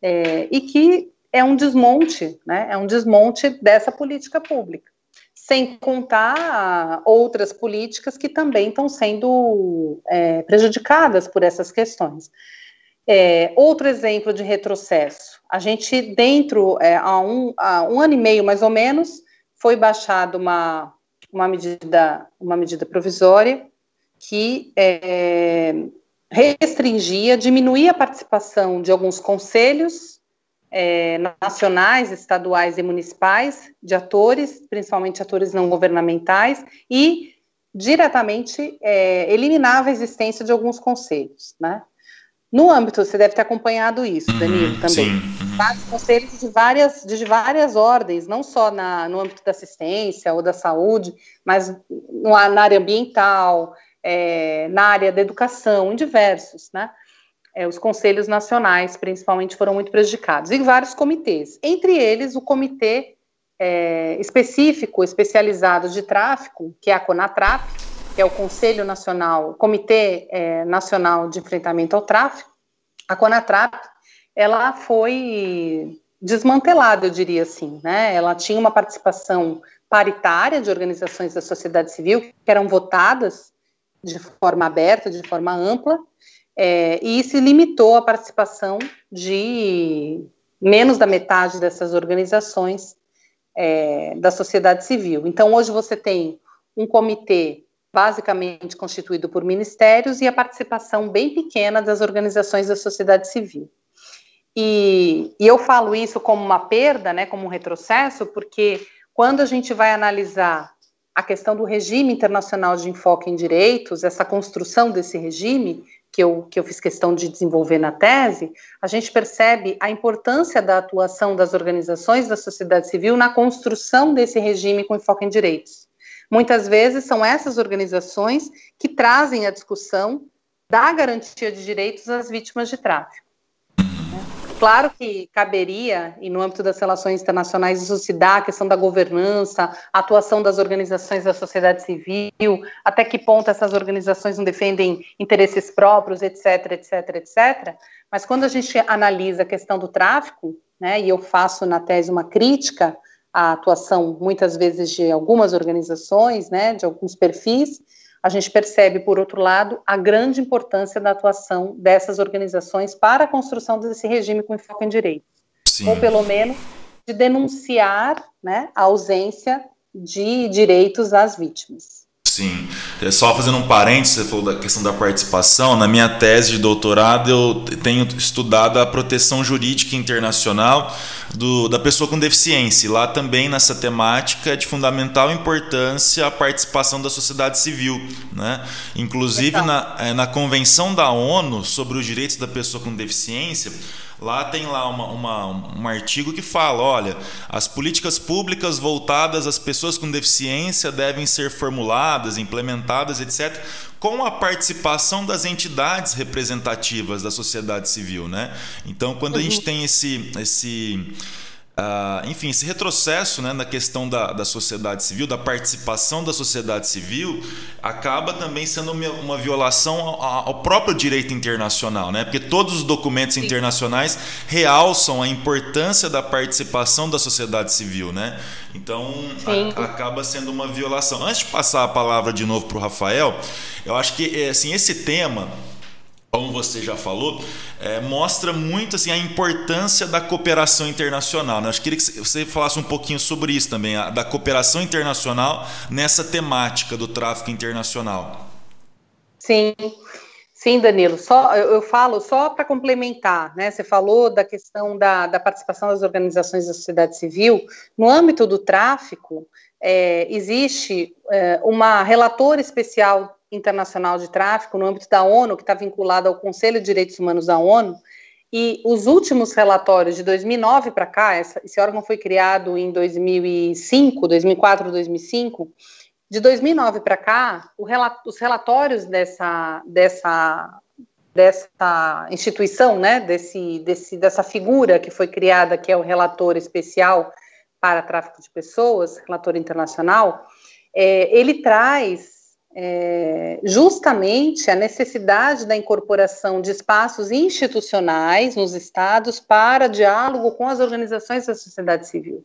é, e que é um desmonte, né, é um desmonte dessa política pública, sem contar outras políticas que também estão sendo é, prejudicadas por essas questões. É, outro exemplo de retrocesso. A gente, dentro, é, há, um, há um ano e meio mais ou menos, foi baixada uma, uma, medida, uma medida provisória que é, restringia, diminuía a participação de alguns conselhos é, nacionais, estaduais e municipais, de atores, principalmente atores não governamentais, e diretamente é, eliminava a existência de alguns conselhos, né? No âmbito, você deve ter acompanhado isso, uhum, Danilo, também. Sim. Vários conselhos de várias, de várias ordens, não só na, no âmbito da assistência ou da saúde, mas no, na área ambiental, é, na área da educação, em diversos, né? É, os conselhos nacionais, principalmente, foram muito prejudicados, e vários comitês, entre eles o Comitê é, específico, especializado de tráfico, que é a CONATRAP, que é o Conselho Nacional, Comitê é, Nacional de Enfrentamento ao Tráfico, a CONATRAP, ela foi desmantelada, eu diria assim, né? Ela tinha uma participação paritária de organizações da sociedade civil que eram votadas de forma aberta, de forma ampla, é, e se limitou a participação de menos da metade dessas organizações é, da sociedade civil. Então, hoje você tem um comitê basicamente constituído por ministérios e a participação bem pequena das organizações da sociedade civil. E, e eu falo isso como uma perda, né, como um retrocesso, porque quando a gente vai analisar a questão do regime internacional de enfoque em direitos, essa construção desse regime, que eu, que eu fiz questão de desenvolver na tese, a gente percebe a importância da atuação das organizações da sociedade civil na construção desse regime com enfoque em direitos. Muitas vezes são essas organizações que trazem a discussão da garantia de direitos às vítimas de tráfico. Claro que caberia, e no âmbito das relações internacionais, isso se dá, a questão da governança, a atuação das organizações da sociedade civil, até que ponto essas organizações não defendem interesses próprios, etc, etc, etc. Mas quando a gente analisa a questão do tráfico, né, e eu faço na tese uma crítica à atuação, muitas vezes, de algumas organizações, né, de alguns perfis, a gente percebe, por outro lado, a grande importância da atuação dessas organizações para a construção desse regime com enfoque em direitos. Sim. Ou, pelo menos, de denunciar né, a ausência de direitos às vítimas. Sim. É só fazendo um parênteses, você falou da questão da participação. Na minha tese de doutorado, eu tenho estudado a proteção jurídica internacional do, da pessoa com deficiência. E lá também, nessa temática, é de fundamental importância a participação da sociedade civil. Né? Inclusive, na, é, na Convenção da ONU sobre os Direitos da Pessoa com Deficiência Lá tem lá uma, uma, um artigo que fala, olha, as políticas públicas voltadas às pessoas com deficiência devem ser formuladas, implementadas, etc., com a participação das entidades representativas da sociedade civil, né? Então, quando a gente uhum. tem esse, esse Uh, enfim, esse retrocesso né, na questão da, da sociedade civil, da participação da sociedade civil, acaba também sendo uma, violação ao, ao, próprio direito internacional, né? porque todos os documentos Sim. internacionais realçam a importância da participação da sociedade civil. Né? Então, a, acaba sendo uma violação. Antes de passar a palavra de novo para o Rafael, eu acho que eh, assim, esse tema como você já falou, é, mostra muito assim, a importância da cooperação internacional. Né? Que queria que você falasse um pouquinho sobre isso também, a, da cooperação internacional nessa temática do tráfico internacional. Sim, sim, Danilo. Só eu, eu falo só para complementar, né? Você falou da questão da, da participação das organizações da sociedade civil no âmbito do tráfico. É, existe é, uma relatora especial Internacional de Tráfico, no âmbito da ONU, que está vinculado ao Conselho de Direitos Humanos da ONU, e os últimos relatórios de 2009 para cá, essa, esse órgão foi criado em 2005, 2004, 2005. De 2009 para cá, relato, os relatórios dessa, dessa, dessa instituição, né, desse, desse, dessa figura que foi criada, que é o relator especial para tráfico de pessoas, relator internacional, é, ele traz é, justamente a necessidade da incorporação de espaços institucionais nos estados para diálogo com as organizações da sociedade civil.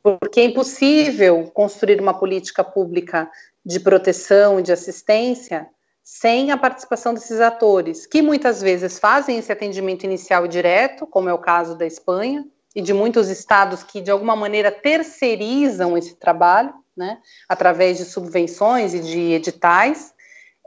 Porque é impossível construir uma política pública de proteção e de assistência sem a participação desses atores, que muitas vezes fazem esse atendimento inicial e direto, como é o caso da Espanha e de muitos estados que, de alguma maneira, terceirizam esse trabalho né, através de subvenções e de editais,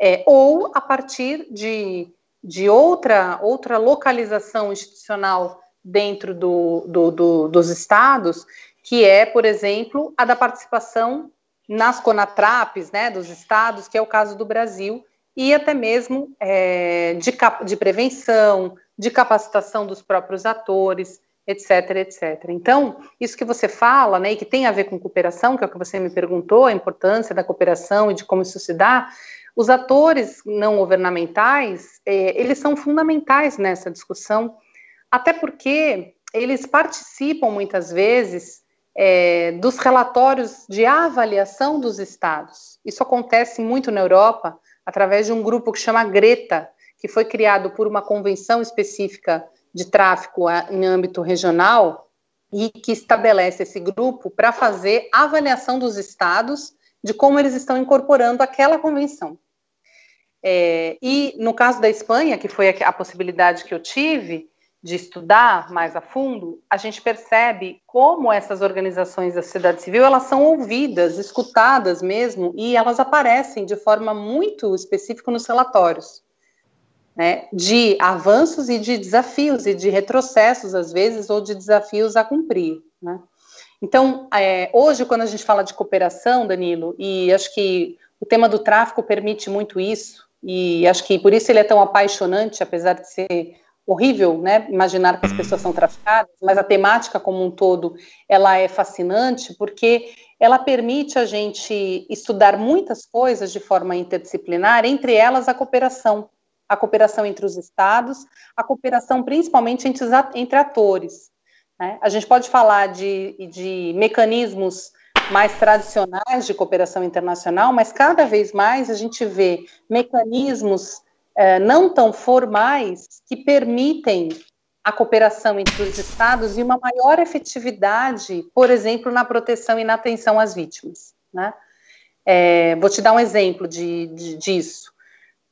é, ou a partir de, de outra, outra localização institucional dentro do, do, do, dos estados, que é, por exemplo, a da participação nas CONATRAPs, né, dos estados, que é o caso do Brasil, e até mesmo é, de, de prevenção, de capacitação dos próprios atores, etc, etc. Então, isso que você fala, né, e que tem a ver com cooperação, que é o que você me perguntou, a importância da cooperação e de como isso se dá, os atores não governamentais, é, eles são fundamentais nessa discussão, até porque eles participam muitas vezes é, dos relatórios de avaliação dos estados. Isso acontece muito na Europa através de um grupo que chama Greta, que foi criado por uma convenção específica de tráfico em âmbito regional e que estabelece esse grupo para fazer avaliação dos estados de como eles estão incorporando aquela convenção. É, e no caso da Espanha, que foi a, a possibilidade que eu tive, de estudar mais a fundo, a gente percebe como essas organizações da sociedade civil elas são ouvidas, escutadas mesmo, e elas aparecem de forma muito específica nos relatórios, né, de avanços e de desafios e de retrocessos às vezes ou de desafios a cumprir, né. Então, é, hoje, quando a gente fala de cooperação, Danilo, e acho que o tema do tráfico permite muito isso, e acho que por isso ele é tão apaixonante, apesar de ser horrível, né, imaginar que as pessoas são traficadas, mas a temática como um todo, ela é fascinante porque ela permite a gente estudar muitas coisas de forma interdisciplinar, entre elas a cooperação, a cooperação entre os estados, a cooperação principalmente entre, entre atores. Né? A gente pode falar de, de mecanismos mais tradicionais de cooperação internacional, mas cada vez mais a gente vê mecanismos é, não tão formais que permitem a cooperação entre os estados e uma maior efetividade, por exemplo, na proteção e na atenção às vítimas. Né? É, vou te dar um exemplo de, de disso.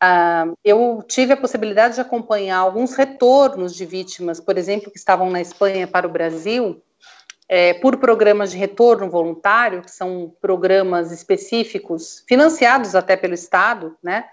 Uh, eu tive a possibilidade de acompanhar alguns retornos de vítimas, por exemplo, que estavam na Espanha para o Brasil, é, por programas de retorno voluntário, que são programas específicos, financiados até pelo Estado, né?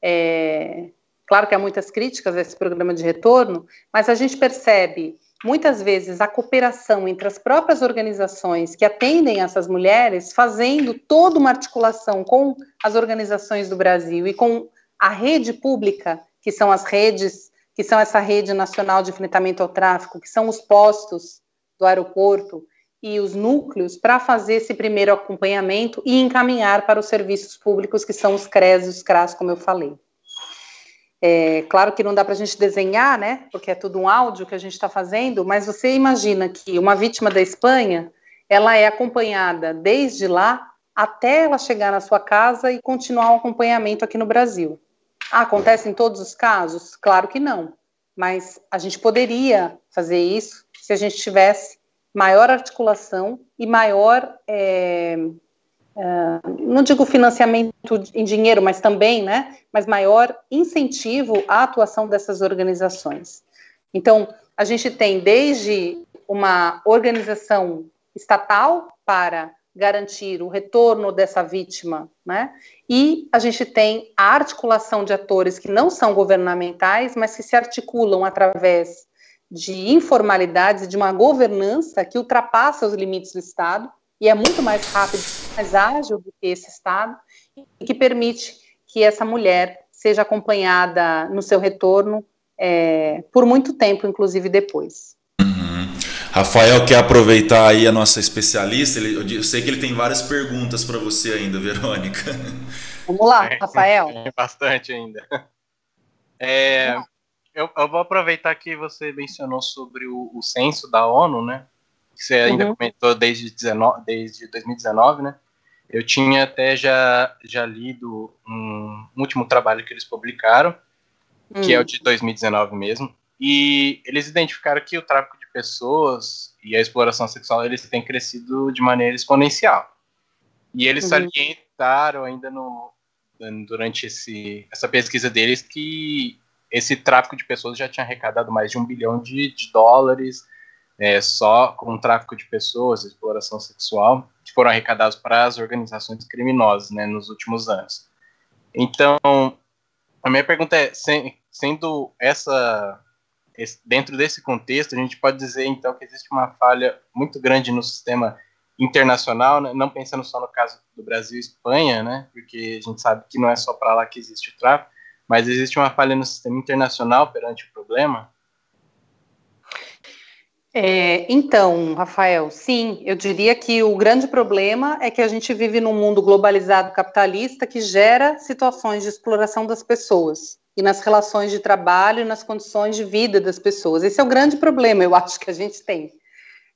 É, claro que há muitas críticas a esse programa de retorno, mas a gente percebe muitas vezes a cooperação entre as próprias organizações que atendem essas mulheres, fazendo toda uma articulação com as organizações do Brasil e com a rede pública, que são as redes, que são essa rede nacional de enfrentamento ao tráfico, que são os postos do aeroporto e os núcleos para fazer esse primeiro acompanhamento e encaminhar para os serviços públicos, que são os CRES e os CRAS, como eu falei. É, claro que não dá para a gente desenhar, né? Porque é tudo um áudio que a gente está fazendo, mas você imagina que uma vítima da Espanha ela é acompanhada desde lá até ela chegar na sua casa e continuar o acompanhamento aqui no Brasil. Ah, acontece em todos os casos? Claro que não. Mas a gente poderia fazer isso se a gente tivesse maior articulação e maior, é, é, não digo financiamento em dinheiro, mas também, né, mas maior incentivo à atuação dessas organizações. Então, a gente tem desde uma organização estatal para garantir o retorno dessa vítima, né? E a gente tem a articulação de atores que não são governamentais, mas que se articulam através de informalidades e de uma governança que ultrapassa os limites do Estado e é muito mais rápido, mais ágil do que esse Estado e que permite que essa mulher seja acompanhada no seu retorno é, por muito tempo, inclusive depois. Rafael quer aproveitar aí a nossa especialista. Ele, eu sei que ele tem várias perguntas para você ainda, Verônica. Vamos lá, Rafael. É, bastante ainda. É, eu, eu, vou aproveitar que você mencionou sobre o, o censo da ONU, né? Que você ainda uhum. comentou desde, 19, desde 2019, né? Eu tinha até já, já lido um, um último trabalho que eles publicaram, uhum. que é o de 2019 mesmo, e eles identificaram que o tráfico pessoas e a exploração sexual eles têm crescido de maneira exponencial. E eles uhum. salientaram ainda no, durante esse, essa pesquisa deles que esse tráfico de pessoas já tinha arrecadado mais de um bilhão de, de dólares é, só com o tráfico de pessoas, exploração sexual, que foram arrecadados para as organizações criminosas né, nos últimos anos. Então, a minha pergunta é, sendo essa dentro desse contexto, a gente pode dizer então que existe uma falha muito grande no sistema internacional, né? não pensando só no caso do Brasil e Espanha, né? Porque a gente sabe que não é só para lá que existe o tráfico, mas existe uma falha no sistema internacional perante o problema? É, então, Rafael, sim, eu diria que o grande problema é que a gente vive num mundo globalizado capitalista que gera situações de exploração das pessoas e nas relações de trabalho e nas condições de vida das pessoas. Esse é o grande problema, eu acho que a gente tem.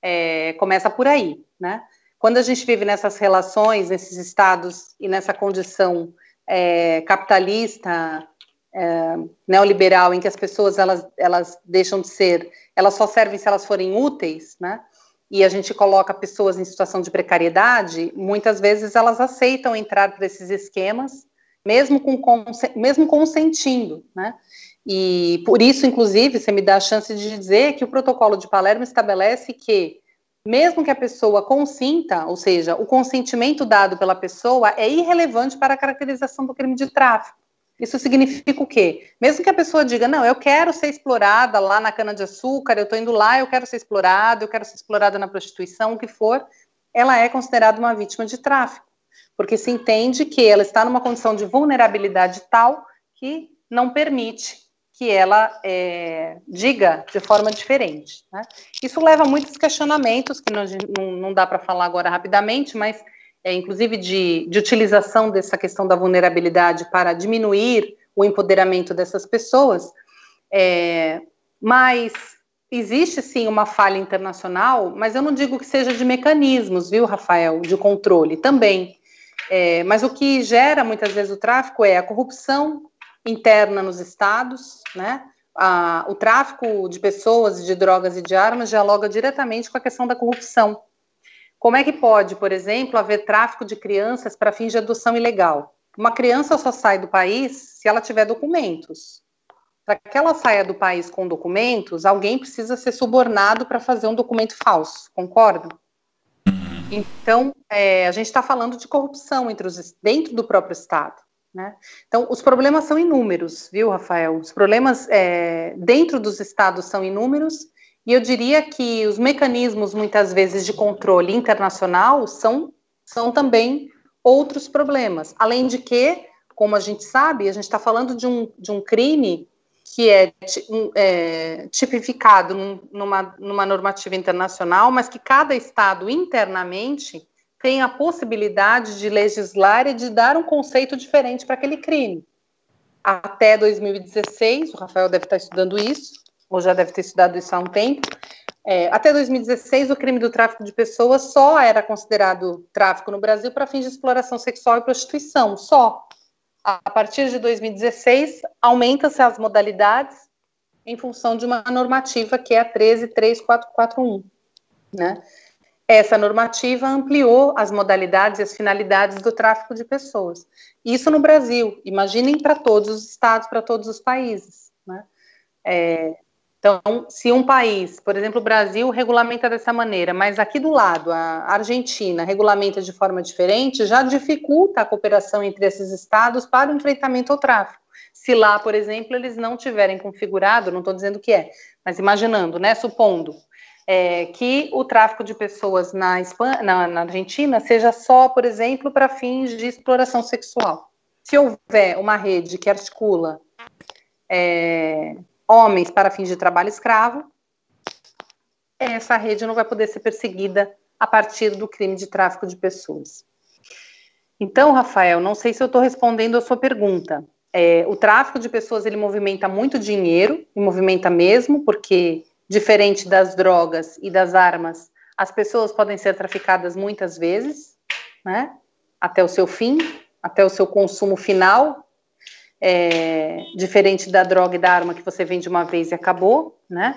é, começa por aí, né? Quando a gente vive nessas relações, nesses estados e nessa condição é, capitalista, é, neoliberal, em que as pessoas elas, elas deixam de ser, elas só servem se elas forem úteis, né? E a gente coloca pessoas em situação de precariedade, muitas vezes elas aceitam entrar por esses esquemas, mesmo, com, mesmo consentindo, né? E por isso, inclusive, você me dá a chance de dizer que o protocolo de Palermo estabelece que, mesmo que a pessoa consinta, ou seja, o consentimento dado pela pessoa é irrelevante para a caracterização do crime de tráfico. Isso significa o quê? Mesmo que a pessoa diga, não, eu quero ser explorada lá na cana-de-açúcar, eu estou indo lá, eu quero ser explorada, eu quero ser explorada na prostituição, o que for, ela é considerada uma vítima de tráfico, porque se entende que ela está numa condição de vulnerabilidade tal que não permite que ela é, diga de forma diferente. Né? Isso leva a muitos questionamentos, que não, não, não dá para falar agora rapidamente, mas é, inclusive de, de utilização dessa questão da vulnerabilidade para diminuir o empoderamento dessas pessoas, é, mas existe sim uma falha internacional, mas eu não digo que seja de mecanismos, viu, Rafael, de controle também. É, mas o que gera muitas vezes o tráfico é a corrupção interna nos estados, né? A, o tráfico de pessoas, de drogas e de armas dialoga diretamente com a questão da corrupção. Como é que pode, por exemplo, haver tráfico de crianças para fins de adoção ilegal? Uma criança só sai do país se ela tiver documentos. Para que ela saia do país com documentos, alguém precisa ser subornado para fazer um documento falso, concorda? Então, é, a gente está falando de corrupção os, dentro do próprio Estado. Né? Então, os problemas são inúmeros, viu, Rafael? Os problemas é, dentro dos estados são inúmeros e eu diria que os mecanismos, muitas vezes, de controle internacional são, são também outros problemas. Além de que, como a gente sabe, a gente está falando de um, de um crime que é, é tipificado num, numa, numa normativa internacional, mas que cada Estado internamente tem a possibilidade de legislar e de dar um conceito diferente para aquele crime. Até 2016, o Rafael deve estar estudando isso, ou já deve ter estudado isso há um tempo. É, até 2016, o crime do tráfico de pessoas só era considerado tráfico no Brasil para fins de exploração sexual e prostituição, só. A partir de 2016, aumenta-se as modalidades em função de uma normativa que é a 13341, né? Essa normativa ampliou as modalidades e as finalidades do tráfico de pessoas. Isso no Brasil. Imaginem para todos os estados, para todos os países. Né? É, então, se um país, por exemplo, o Brasil, regulamenta dessa maneira, mas aqui do lado, a Argentina, regulamenta de forma diferente, já dificulta a cooperação entre esses estados para o enfrentamento ao tráfico. Se lá, por exemplo, eles não tiverem configurado, não estou dizendo que é, mas imaginando, né, supondo é, que o tráfico de pessoas na, Espanha, na, na Argentina seja só, por exemplo, para fins de exploração sexual. Se houver uma rede que articula é, homens para fins de trabalho escravo, essa rede não vai poder ser perseguida a partir do crime de tráfico de pessoas. Então, Rafael, não sei se eu estou respondendo a sua pergunta. É, o tráfico de pessoas ele movimenta muito dinheiro, e movimenta mesmo, porque diferente das drogas e das armas, as pessoas podem ser traficadas muitas vezes, né? Até o seu fim, até o seu consumo final, é, diferente da droga e da arma que você vende uma vez e acabou, né?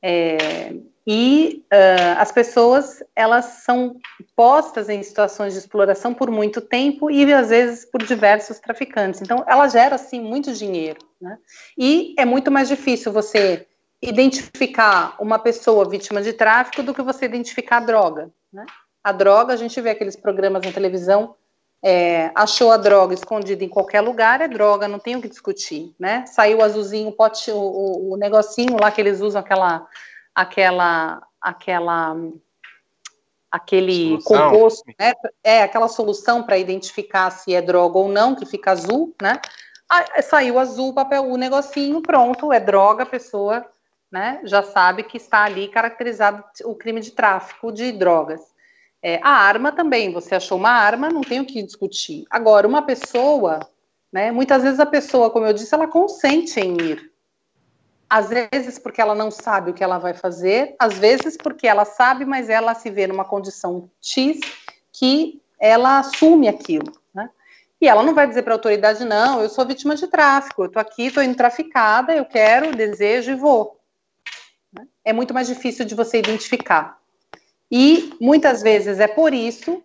É, e uh, as pessoas elas são postas em situações de exploração por muito tempo e às vezes por diversos traficantes. Então, ela gera assim muito dinheiro, né? E é muito mais difícil você identificar uma pessoa vítima de tráfico do que você identificar a droga. Né? A droga, a gente vê aqueles programas na televisão é, achou a droga escondida em qualquer lugar, é droga, não tem o que discutir, né? Saiu o azulzinho, o pote, o, o negocinho lá que eles usam, aquela, aquela, aquela, aquele solução. composto, né? É aquela solução para identificar se é droga ou não, que fica azul, né? Ah, saiu azul, papel, o negocinho, pronto, é droga, a pessoa, né? Já sabe que está ali caracterizado o crime de tráfico de drogas. É, a arma também, você achou uma arma, não tem o que discutir. Agora, uma pessoa, né, muitas vezes a pessoa, como eu disse, ela consente em ir. às vezes porque ela não sabe o que ela vai fazer, às vezes porque ela sabe, mas ela se vê numa condição X que ela assume aquilo. Né? E ela não vai dizer para a autoridade, não, eu sou vítima de tráfico, eu estou aqui, estou indo traficada, eu quero, desejo e vou. Né? É muito mais difícil de você identificar. E muitas vezes é por isso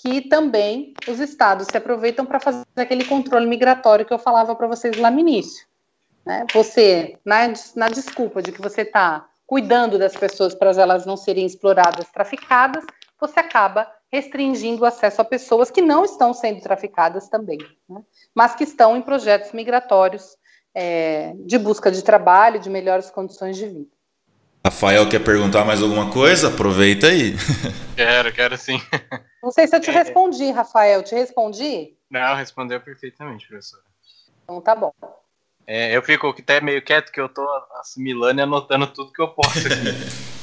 que também os estados se aproveitam para fazer aquele controle migratório que eu falava para vocês lá no início. Né? Você, na, na desculpa de que você está cuidando das pessoas para elas não serem exploradas, traficadas, você acaba restringindo o acesso a pessoas que não estão sendo traficadas também, né? mas que estão em projetos migratórios é, de busca de trabalho, de melhores condições de vida. Rafael quer perguntar mais alguma coisa? Aproveita aí. Quero, quero sim. Não sei se eu te é... respondi, Rafael. Te respondi? Não, respondeu perfeitamente, professor. Então tá bom. É, eu fico até meio quieto que eu estou assimilando e anotando tudo que eu posso aqui.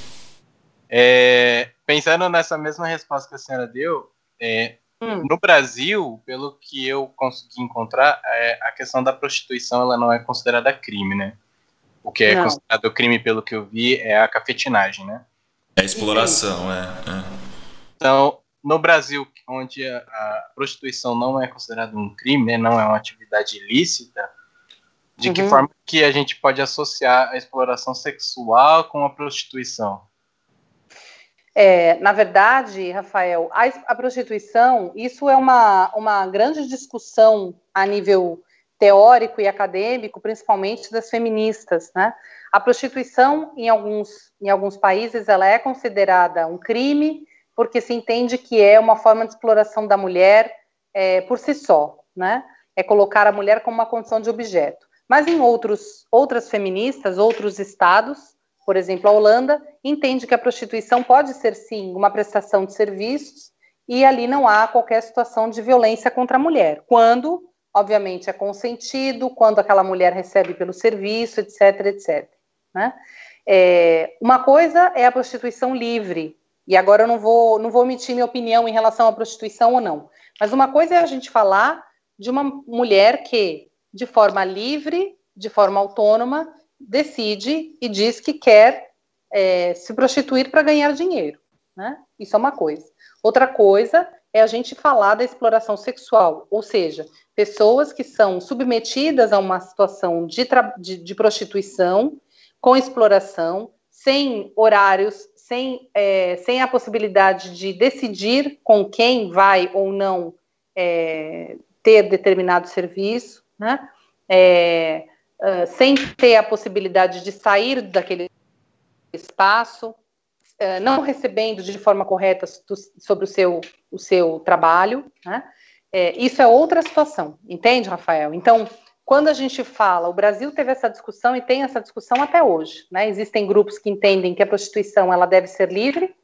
é, pensando nessa mesma resposta que a senhora deu, é, hum. no Brasil, pelo que eu consegui encontrar, é, a questão da prostituição ela não é considerada crime, né? O que é não. considerado crime, pelo que eu vi, é a cafetinagem, né? É exploração, é. é. Então, no Brasil, onde a, a, prostituição não é considerada um crime, né, não é uma atividade ilícita, de uhum. que forma que a gente pode associar a exploração sexual com a prostituição? É, na verdade, Rafael, a, a, prostituição, isso é uma, uma grande discussão a nível teórico e acadêmico, principalmente das feministas, né? A prostituição, em alguns, em alguns países, ela é considerada um crime, porque se entende que é uma forma de exploração da mulher é, por si só, né? É colocar a mulher como uma condição de objeto. Mas em outros, outras feministas, outros estados, por exemplo, a Holanda, entende que a prostituição pode ser sim uma prestação de serviços e ali não há qualquer situação de violência contra a mulher, quando, obviamente, é consentido, quando aquela mulher recebe pelo serviço, etc, etc. Né? É, uma coisa é a prostituição livre, e agora eu não vou, não vou omitir minha opinião em relação à prostituição ou não, mas uma coisa é a gente falar de uma mulher que de forma livre, de forma autônoma, decide e diz que quer é, se prostituir para ganhar dinheiro. Né? Isso é uma coisa. Outra coisa é a gente falar da exploração sexual, ou seja, pessoas que são submetidas a uma situação de, de, de prostituição, com exploração, sem horários, sem, é, sem a possibilidade de decidir com quem vai ou não é, ter determinado serviço, né? É, uh, sem ter a possibilidade de sair daquele espaço, uh, não recebendo de forma correta sobre o seu, o seu trabalho, né? É, isso é outra situação, entende, Rafael? Então, quando a gente fala, o Brasil teve essa discussão e tem essa discussão até hoje, né? Existem grupos que entendem que a prostituição ela deve ser livre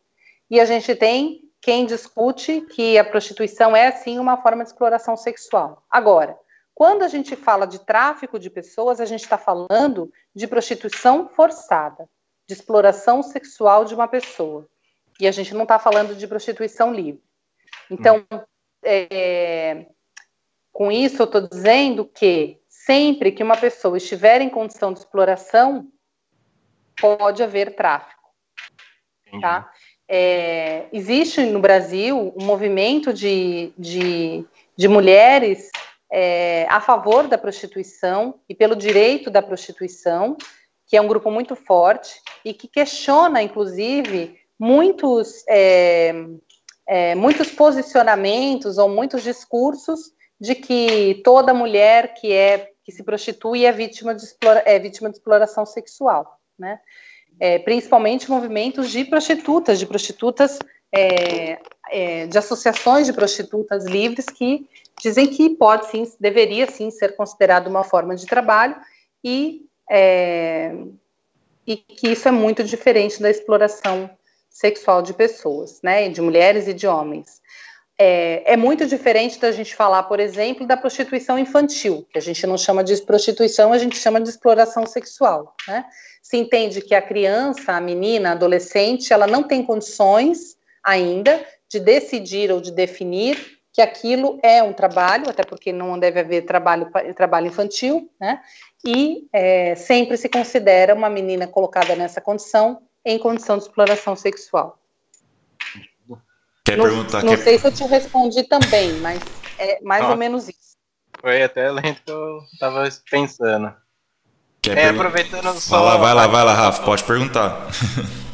e a gente tem quem discute que a prostituição é sim uma forma de exploração sexual. Agora, quando a gente fala de tráfico de pessoas, a gente está falando de prostituição forçada, de exploração sexual de uma pessoa. E a gente não está falando de prostituição livre. Então, é, com isso, eu estou dizendo que sempre que uma pessoa estiver em condição de exploração, pode haver tráfico. Tá? É, existe no Brasil um movimento de, de, de mulheres é, a favor da prostituição e pelo direito da prostituição, que é um grupo muito forte e que questiona, inclusive, muitos, é, é, muitos posicionamentos ou muitos discursos de que toda mulher que é que se prostitui é vítima de, explora, é vítima de exploração sexual, né? É, principalmente movimentos de prostitutas, de prostitutas é, é, de associações de prostitutas livres que dizem que pode sim, deveria sim ser considerado uma forma de trabalho e, é, e que isso é muito diferente da exploração sexual de pessoas, né, de mulheres e de homens. É, é, muito diferente da gente falar, por exemplo, da prostituição infantil, que a gente não chama de prostituição, a gente chama de exploração sexual. Né? Se entende que a criança, a menina, a adolescente, ela não tem condições ainda de decidir ou de definir que aquilo é um trabalho, até porque não deve haver trabalho, trabalho infantil, né? E é, sempre se considera uma menina colocada nessa condição em condição de exploração sexual. Quer não, perguntar? Não quer... sei se eu te respondi também, mas é mais ou menos isso. Foi até lento que eu estava pensando. Quer é, pergun- aproveitando só. Vai lá, vai lá, vai lá, Rafa, pode perguntar.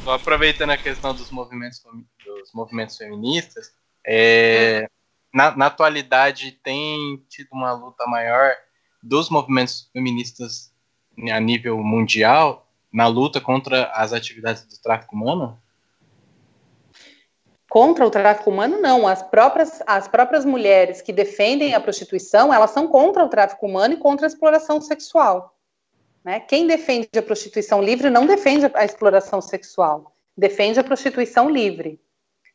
Só aproveitando a questão dos movimentos, dos movimentos feministas, é, na, na atualidade tem tido uma luta maior dos movimentos feministas a nível mundial na luta contra as atividades do tráfico humano? Contra o tráfico humano, não. As próprias, as próprias mulheres que defendem a prostituição, elas são contra o tráfico humano e contra a exploração sexual. Né? Quem defende a prostituição livre não defende a exploração sexual, defende a prostituição livre.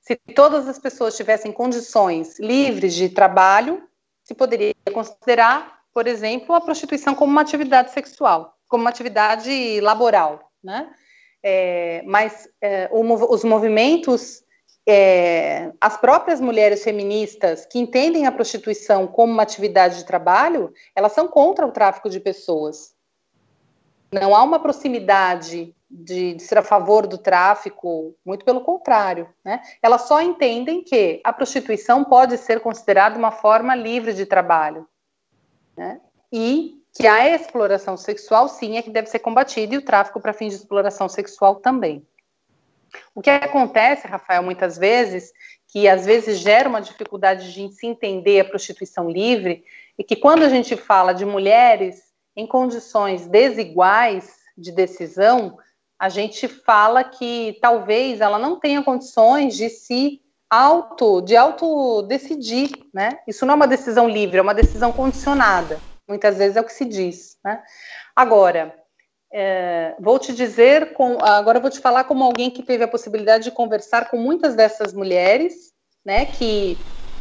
Se todas as pessoas tivessem condições livres de trabalho, se poderia considerar, por exemplo, a prostituição como uma atividade sexual, como uma atividade laboral. Né? É, mas é, o, os movimentos é, as próprias mulheres feministas que entendem a prostituição como uma atividade de trabalho, elas são contra o tráfico de pessoas. Não há uma proximidade de, de ser a favor do tráfico, muito pelo contrário. Né? Elas só entendem que a prostituição pode ser considerada uma forma livre de trabalho. Né? E que a exploração sexual, sim, é que deve ser combatida, e o tráfico para fins de exploração sexual também. O que acontece, Rafael, muitas vezes, que às vezes gera uma dificuldade de se entender a prostituição livre, e que quando a gente fala de mulheres em condições desiguais de decisão, a gente fala que talvez ela não tenha condições de se auto, de auto decidir, né? Isso não é uma decisão livre, é uma decisão condicionada. Muitas vezes é o que se diz, né? Agora, é, vou te dizer, com, agora vou te falar como alguém que teve a possibilidade de conversar com muitas dessas mulheres, né, que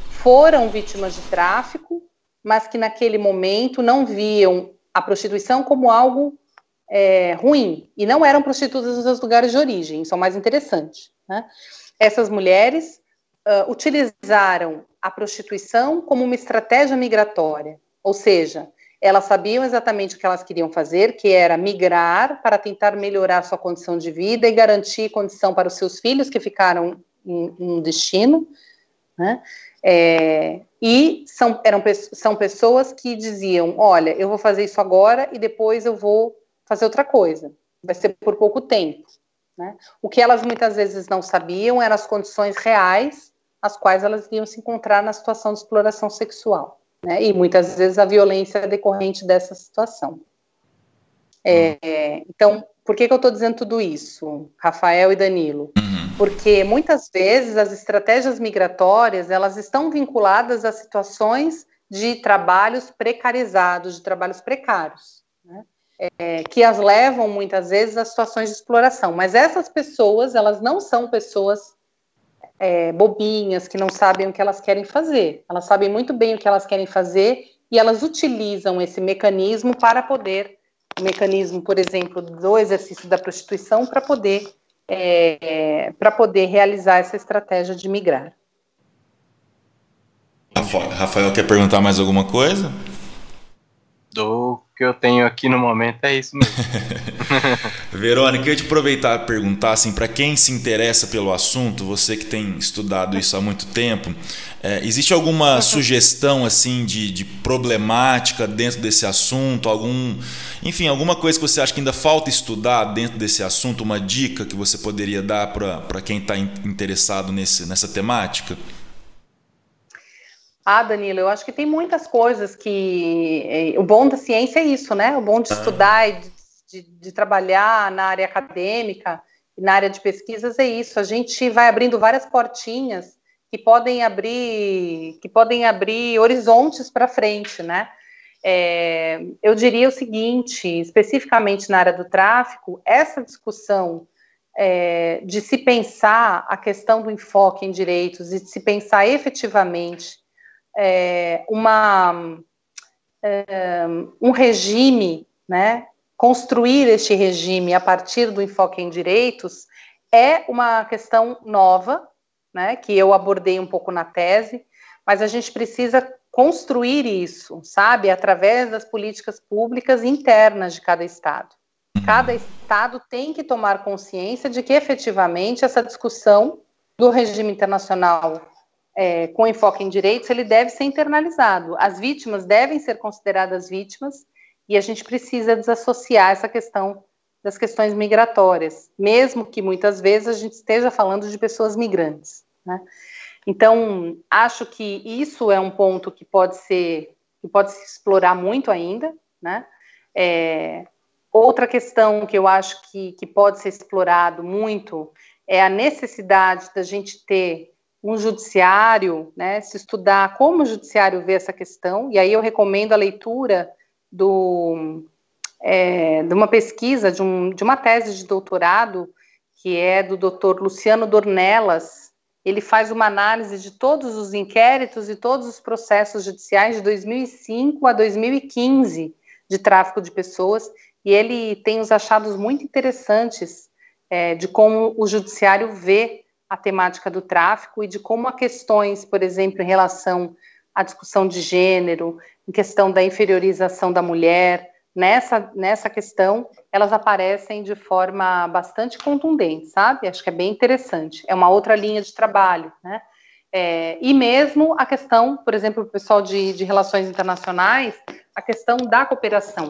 foram vítimas de tráfico, mas que naquele momento não viam a prostituição como algo é, ruim e não eram prostitutas nos seus lugares de origem. Isso é o mais interessante. Né? Essas mulheres uh, utilizaram a prostituição como uma estratégia migratória, ou seja, elas sabiam exatamente o que elas queriam fazer, que era migrar para tentar melhorar sua condição de vida e garantir condição para os seus filhos que ficaram em, em destino, né? É, e são, eram, são pessoas que diziam: olha, eu vou fazer isso agora e depois eu vou fazer outra coisa. Vai ser por pouco tempo. Né? O que elas muitas vezes não sabiam eram as condições reais as quais elas iam se encontrar na situação de exploração sexual. Né? E muitas vezes a violência é decorrente dessa situação. É, então, por que, que eu estou dizendo tudo isso, Rafael e Danilo? Uhum. Porque muitas vezes as estratégias migratórias elas estão vinculadas a situações de trabalhos precarizados, de trabalhos precários? É, que as levam muitas vezes a situações de exploração. Mas essas pessoas, elas não são pessoas é, bobinhas, que não sabem o que elas querem fazer. Elas sabem muito bem o que elas querem fazer e elas utilizam esse mecanismo para poder, o mecanismo, por exemplo, do exercício da prostituição, para poder, é, para poder realizar essa estratégia de migrar. Rafael quer perguntar mais alguma coisa? Do que eu tenho aqui no momento é isso mesmo. Verônica, eu ia te aproveitar e perguntar assim, para quem se interessa pelo assunto, você que tem estudado isso há muito tempo, é, existe alguma sugestão assim de, de, problemática dentro desse assunto, algum, enfim, alguma coisa que você acha que ainda falta estudar dentro desse assunto, uma dica que você poderia dar para quem está interessado nesse, nessa temática? Ah, Danilo, eu acho que tem muitas coisas que. O bom da ciência é isso, né? O bom de estudar e de, de, de trabalhar na área acadêmica e na área de pesquisas é isso. A gente vai abrindo várias portinhas que podem abrir, que podem abrir horizontes para frente, né? É, eu diria o seguinte, especificamente na área do tráfico, essa discussão é, de se pensar a questão do enfoque em direitos e de se pensar efetivamente é, uma, é, um regime, né, construir este regime a partir do enfoque em direitos é uma questão nova, né, que eu abordei um pouco na tese, mas a gente precisa construir isso, sabe, através das políticas públicas internas de cada estado. Cada estado tem que tomar consciência de que efetivamente essa discussão do regime internacional é, com enfoque em direitos ele deve ser internalizado. As vítimas devem ser consideradas vítimas e a gente precisa desassociar essa questão das questões migratórias, mesmo que muitas vezes a gente esteja falando de pessoas migrantes. Né? Então, acho que isso é um ponto que pode ser que pode se explorar muito ainda, né? É, outra questão que eu acho que, que pode ser explorado muito é a necessidade da gente ter um judiciário, né, se estudar como o judiciário vê essa questão, e aí eu recomendo a leitura do, é, de uma pesquisa, de, um, de uma tese de doutorado, que é do doutor Luciano Dornelas, ele faz uma análise de todos os inquéritos e todos os processos judiciais de 2005 a 2015 de tráfico de pessoas, e ele tem os achados muito interessantes é, de como o judiciário vê a temática do tráfico e de como há questões, por exemplo, em relação à discussão de gênero, em questão da inferiorização da mulher, nessa, nessa questão, elas aparecem de forma bastante contundente, sabe? Acho que é bem interessante. É uma outra linha de trabalho, né? É, e mesmo a questão, por exemplo, o pessoal de, de relações internacionais, a questão da cooperação.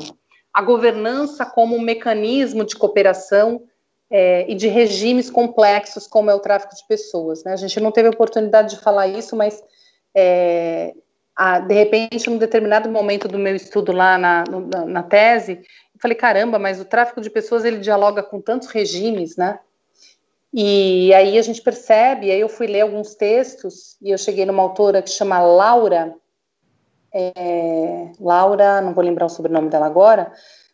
A governança como um mecanismo de cooperação é, e de regimes complexos, como é o tráfico de pessoas. Né? A gente não teve oportunidade de falar isso, mas é, a, de repente, num determinado momento do meu estudo lá na, na, na, tese, eu falei, caramba, mas o tráfico de pessoas ele dialoga com tantos regimes, né? E aí a gente percebe, aí eu fui ler alguns textos e eu cheguei numa autora que chama Laura, é, Laura, não vou lembrar o sobrenome dela agora,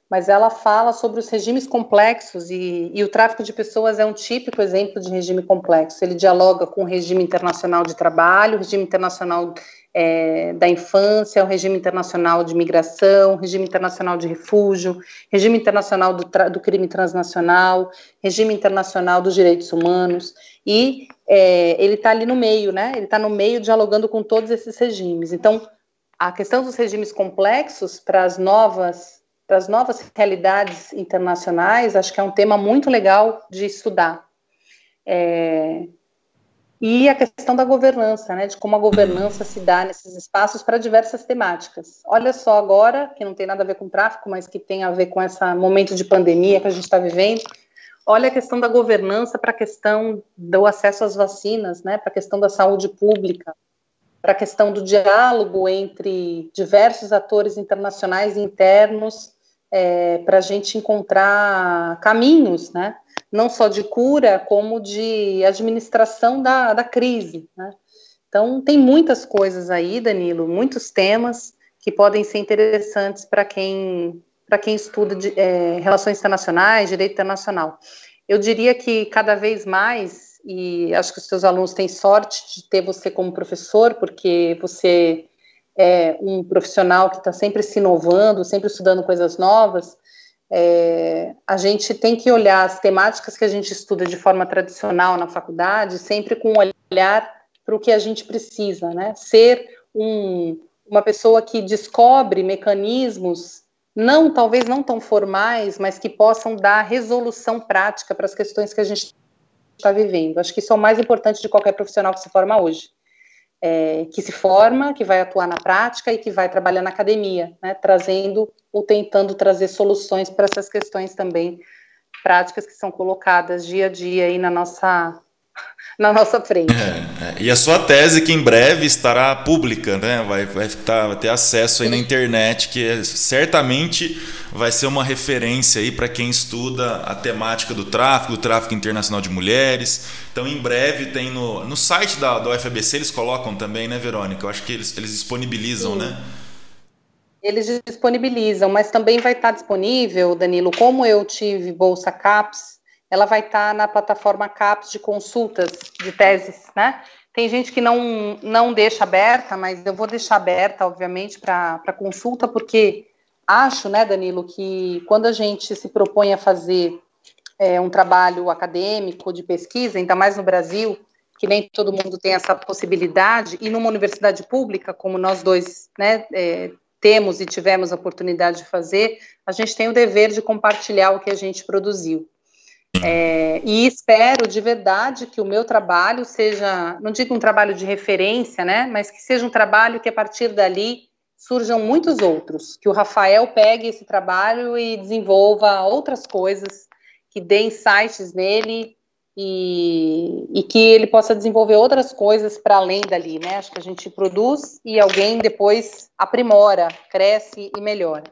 mas ela fala sobre os regimes complexos e, e, o tráfico de pessoas é um típico exemplo de regime complexo. Ele dialoga com o regime internacional de trabalho, o regime internacional é, da infância, o regime internacional de migração, o regime internacional de refúgio, regime internacional do, do crime transnacional, regime internacional dos direitos humanos, e é, ele está ali no meio, né? Ele está no meio dialogando com todos esses regimes. Então, a questão dos regimes complexos para as novas para as novas realidades internacionais, acho que é um tema muito legal de estudar. É, e a questão da governança, né, de como a governança se dá nesses espaços para diversas temáticas. Olha só agora, que não tem nada a ver com tráfico, mas que tem a ver com esse momento de pandemia que a gente está vivendo, olha a questão da governança para a questão do acesso às vacinas, né, para a questão da saúde pública, para a questão do diálogo entre diversos atores internacionais e internos, é, para a gente encontrar caminhos, né? não só de cura, como de administração da, da crise. Né? Então, tem muitas coisas aí, Danilo, muitos temas que podem ser interessantes para quem, quem estuda de, é, relações internacionais, direito internacional. Eu diria que cada vez mais, e acho que os seus alunos têm sorte de ter você como professor, porque você é um profissional que está sempre se inovando, sempre estudando coisas novas, é, a gente tem que olhar as temáticas que a gente estuda de forma tradicional na faculdade, sempre com um olhar para o que a gente precisa, né? Ser um, uma pessoa que descobre mecanismos, não talvez não tão formais, mas que possam dar resolução prática para as questões que a gente está vivendo. Acho que isso é o mais importante de qualquer profissional que se forma hoje é, que se forma, que vai atuar na prática e que vai trabalhar na academia, né, trazendo ou tentando trazer soluções para essas questões também práticas que são colocadas dia a dia aí na nossa na nossa frente. É, é. E a sua tese que em breve estará pública, né? Vai, vai, tá, vai ter acesso aí na internet, que é, certamente vai ser uma referência aí para quem estuda a temática do tráfico, do tráfico internacional de mulheres. Então, em breve tem no, no site da, da UFABC, eles colocam também, né, Verônica? Eu acho que eles, eles disponibilizam, Sim. né? Eles disponibilizam, mas também vai estar disponível, Danilo, como eu tive bolsa CAPES, ela vai estar tá na plataforma CAPES de consultas de teses, né? Tem gente que não, não deixa aberta, mas eu vou deixar aberta, obviamente, para consulta, porque acho, né, Danilo, que quando a gente se propõe a fazer é, um trabalho acadêmico de pesquisa, ainda mais no Brasil, que nem todo mundo tem essa possibilidade, e numa universidade pública, como nós dois né, é, temos e tivemos a oportunidade de fazer, a gente tem o dever de compartilhar o que a gente produziu. É, e espero de verdade que o meu trabalho seja, não digo um trabalho de referência, né, mas que seja um trabalho que a partir dali surjam muitos outros, que o Rafael pegue esse trabalho e desenvolva outras coisas, que dê insights nele e, e que ele possa desenvolver outras coisas para além dali, né? Acho que a gente produz e alguém depois aprimora, cresce e melhora.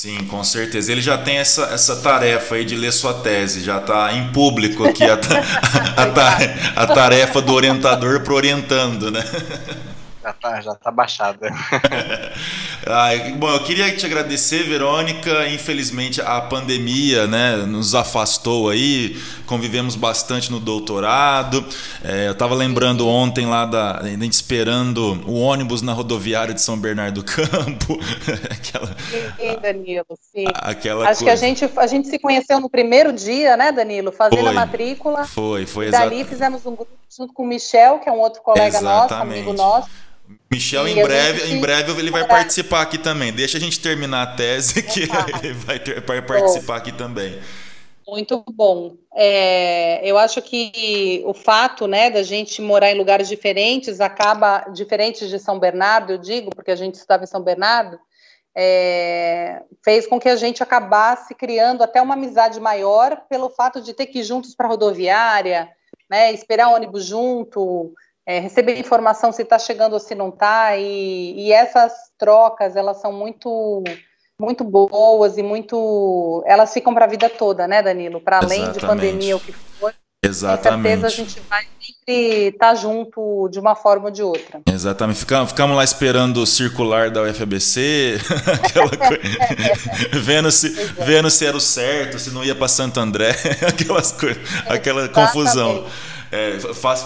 Sim, com certeza. Ele já tem essa, essa tarefa aí de ler sua tese, já está em público aqui a, a, a, tarefa do orientador para orientando, né? Já tá, já tá baixada. ah, bom, eu queria te agradecer, Verônica. Infelizmente a pandemia né, nos afastou aí, convivemos bastante no doutorado. É, eu estava lembrando ontem lá da. A gente esperando o ônibus na rodoviária de São Bernardo do Campo. aquela, sim, Danilo, sim. Aquela Acho coisa. que a gente, a gente se conheceu no primeiro dia, né, Danilo? Fazendo foi, a matrícula. Foi, foi exatamente. Dali fizemos um grupo junto com o Michel, que é um outro colega exatamente. nosso, amigo nosso. Michel, em breve, em breve ele vai participar aqui também. Deixa a gente terminar a tese que ele vai, ter, vai participar aqui também. Muito bom. É, eu acho que o fato, né, da gente morar em lugares diferentes acaba diferentes de São Bernardo, eu digo, porque a gente estava em São Bernardo, é, fez com que a gente acabasse criando até uma amizade maior pelo fato de ter que ir juntos para a rodoviária, né, esperar ônibus junto, é, receber informação se está chegando ou se não está, e, e, essas trocas, elas são muito muito boas e muito, elas ficam para a vida toda, né, Danilo? Para além Exatamente. de pandemia, o que for, Exatamente. Com certeza a gente vai sempre estar tá junto de uma forma ou de outra. Exatamente. Ficamos, ficamos lá esperando o circular da UFABC, aquela coisa, vendo, se, é. vendo se era o certo, se não ia para Santo André, aquelas coisas, aquela confusão. É,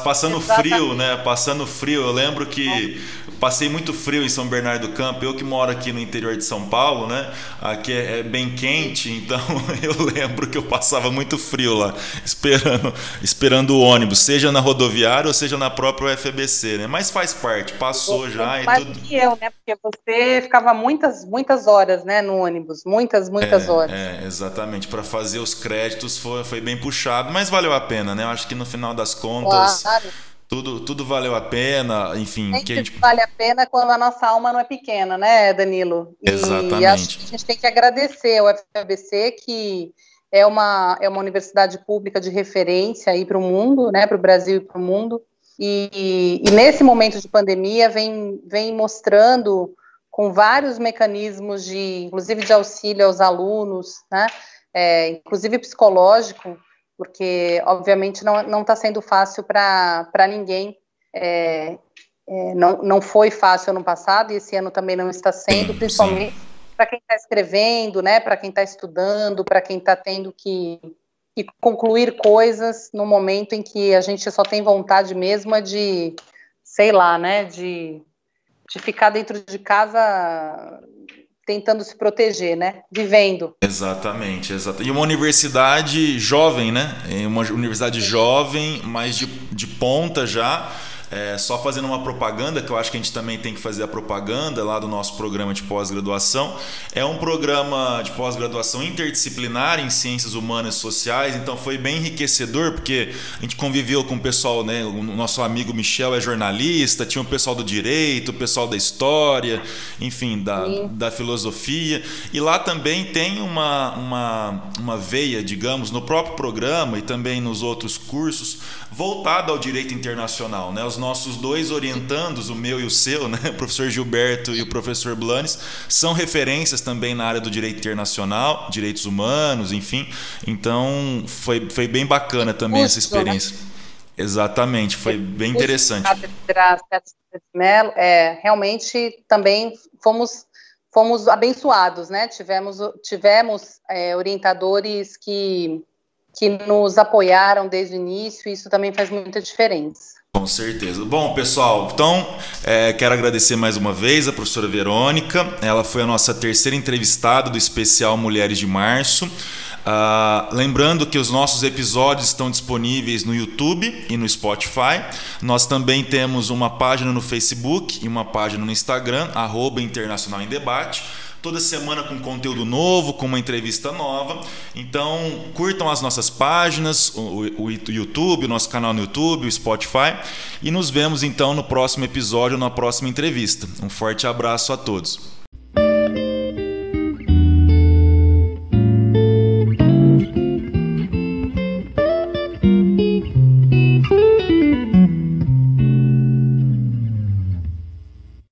passando Exatamente. frio, né? Passando frio. Eu lembro que passei muito frio em São Bernardo do Campo. Eu que moro aqui no interior de São Paulo, né? Aqui é, é bem quente, então eu lembro que eu passava muito frio lá, esperando, esperando o ônibus, seja na rodoviária ou seja na própria UFBC, né? Mas faz parte, passou já e tudo. que eu, né? Porque você ficava muitas, muitas horas, né, no ônibus, muitas, muitas é, horas. É, exatamente. Para fazer os créditos foi, foi bem puxado, mas valeu a pena, né? Eu acho que no final das contas. Claro. Tudo, tudo valeu a pena, enfim. Sempre que a gente... vale a pena quando a nossa alma não é pequena, né, Danilo? E Exatamente. acho que a gente tem que agradecer ao FABC, que é uma, é uma universidade pública de referência aí para o mundo, né, para o Brasil e para o mundo. E, e, nesse momento de pandemia vem, vem mostrando com vários mecanismos de, inclusive de auxílio aos alunos, né, é, inclusive psicológico, porque obviamente não está sendo fácil para ninguém. É, é, não, não foi fácil ano passado e esse ano também não está sendo, principalmente para quem está escrevendo, né, para quem está estudando, para quem está tendo que, que, concluir coisas no momento em que a gente só tem vontade mesmo de, sei lá, né, de, de ficar dentro de casa tentando se proteger, né? Vivendo. Exatamente, exatamente. E uma universidade jovem, né? Uma universidade jovem, mas de, de ponta já é, só fazendo uma propaganda, que eu acho que a gente também tem que fazer a propaganda lá do nosso programa de pós-graduação. É um programa de pós-graduação interdisciplinar em ciências humanas e sociais, então foi bem enriquecedor, porque a gente conviveu com o pessoal, né? O nosso amigo Michel é jornalista, tinha o pessoal do direito, o pessoal da história, enfim, da, da filosofia. E lá também tem uma, uma, uma veia, digamos, no próprio programa e também nos outros cursos, voltada ao direito internacional, né? Os nossos dois orientandos, o meu e o seu, né, o professor Gilberto e o professor Blanes, são referências também na área do direito internacional, direitos humanos, enfim. Então, foi, foi bem bacana também essa né? experiência. Exatamente, foi bem interessante. É, realmente também fomos fomos abençoados, né? Tivemos tivemos é, orientadores que que nos apoiaram desde o início. E isso também faz muita diferença. Com certeza. Bom, pessoal, então é, quero agradecer mais uma vez a professora Verônica. Ela foi a nossa terceira entrevistada do especial Mulheres de Março. Uh, lembrando que os nossos episódios estão disponíveis no YouTube e no Spotify. Nós também temos uma página no Facebook e uma página no Instagram, arroba Internacional em Debate toda semana com conteúdo novo, com uma entrevista nova. Então, curtam as nossas páginas, o, o, YouTube, o nosso canal no YouTube, o Spotify. E nos vemos então no próximo episódio, na próxima entrevista. Um forte abraço a todos.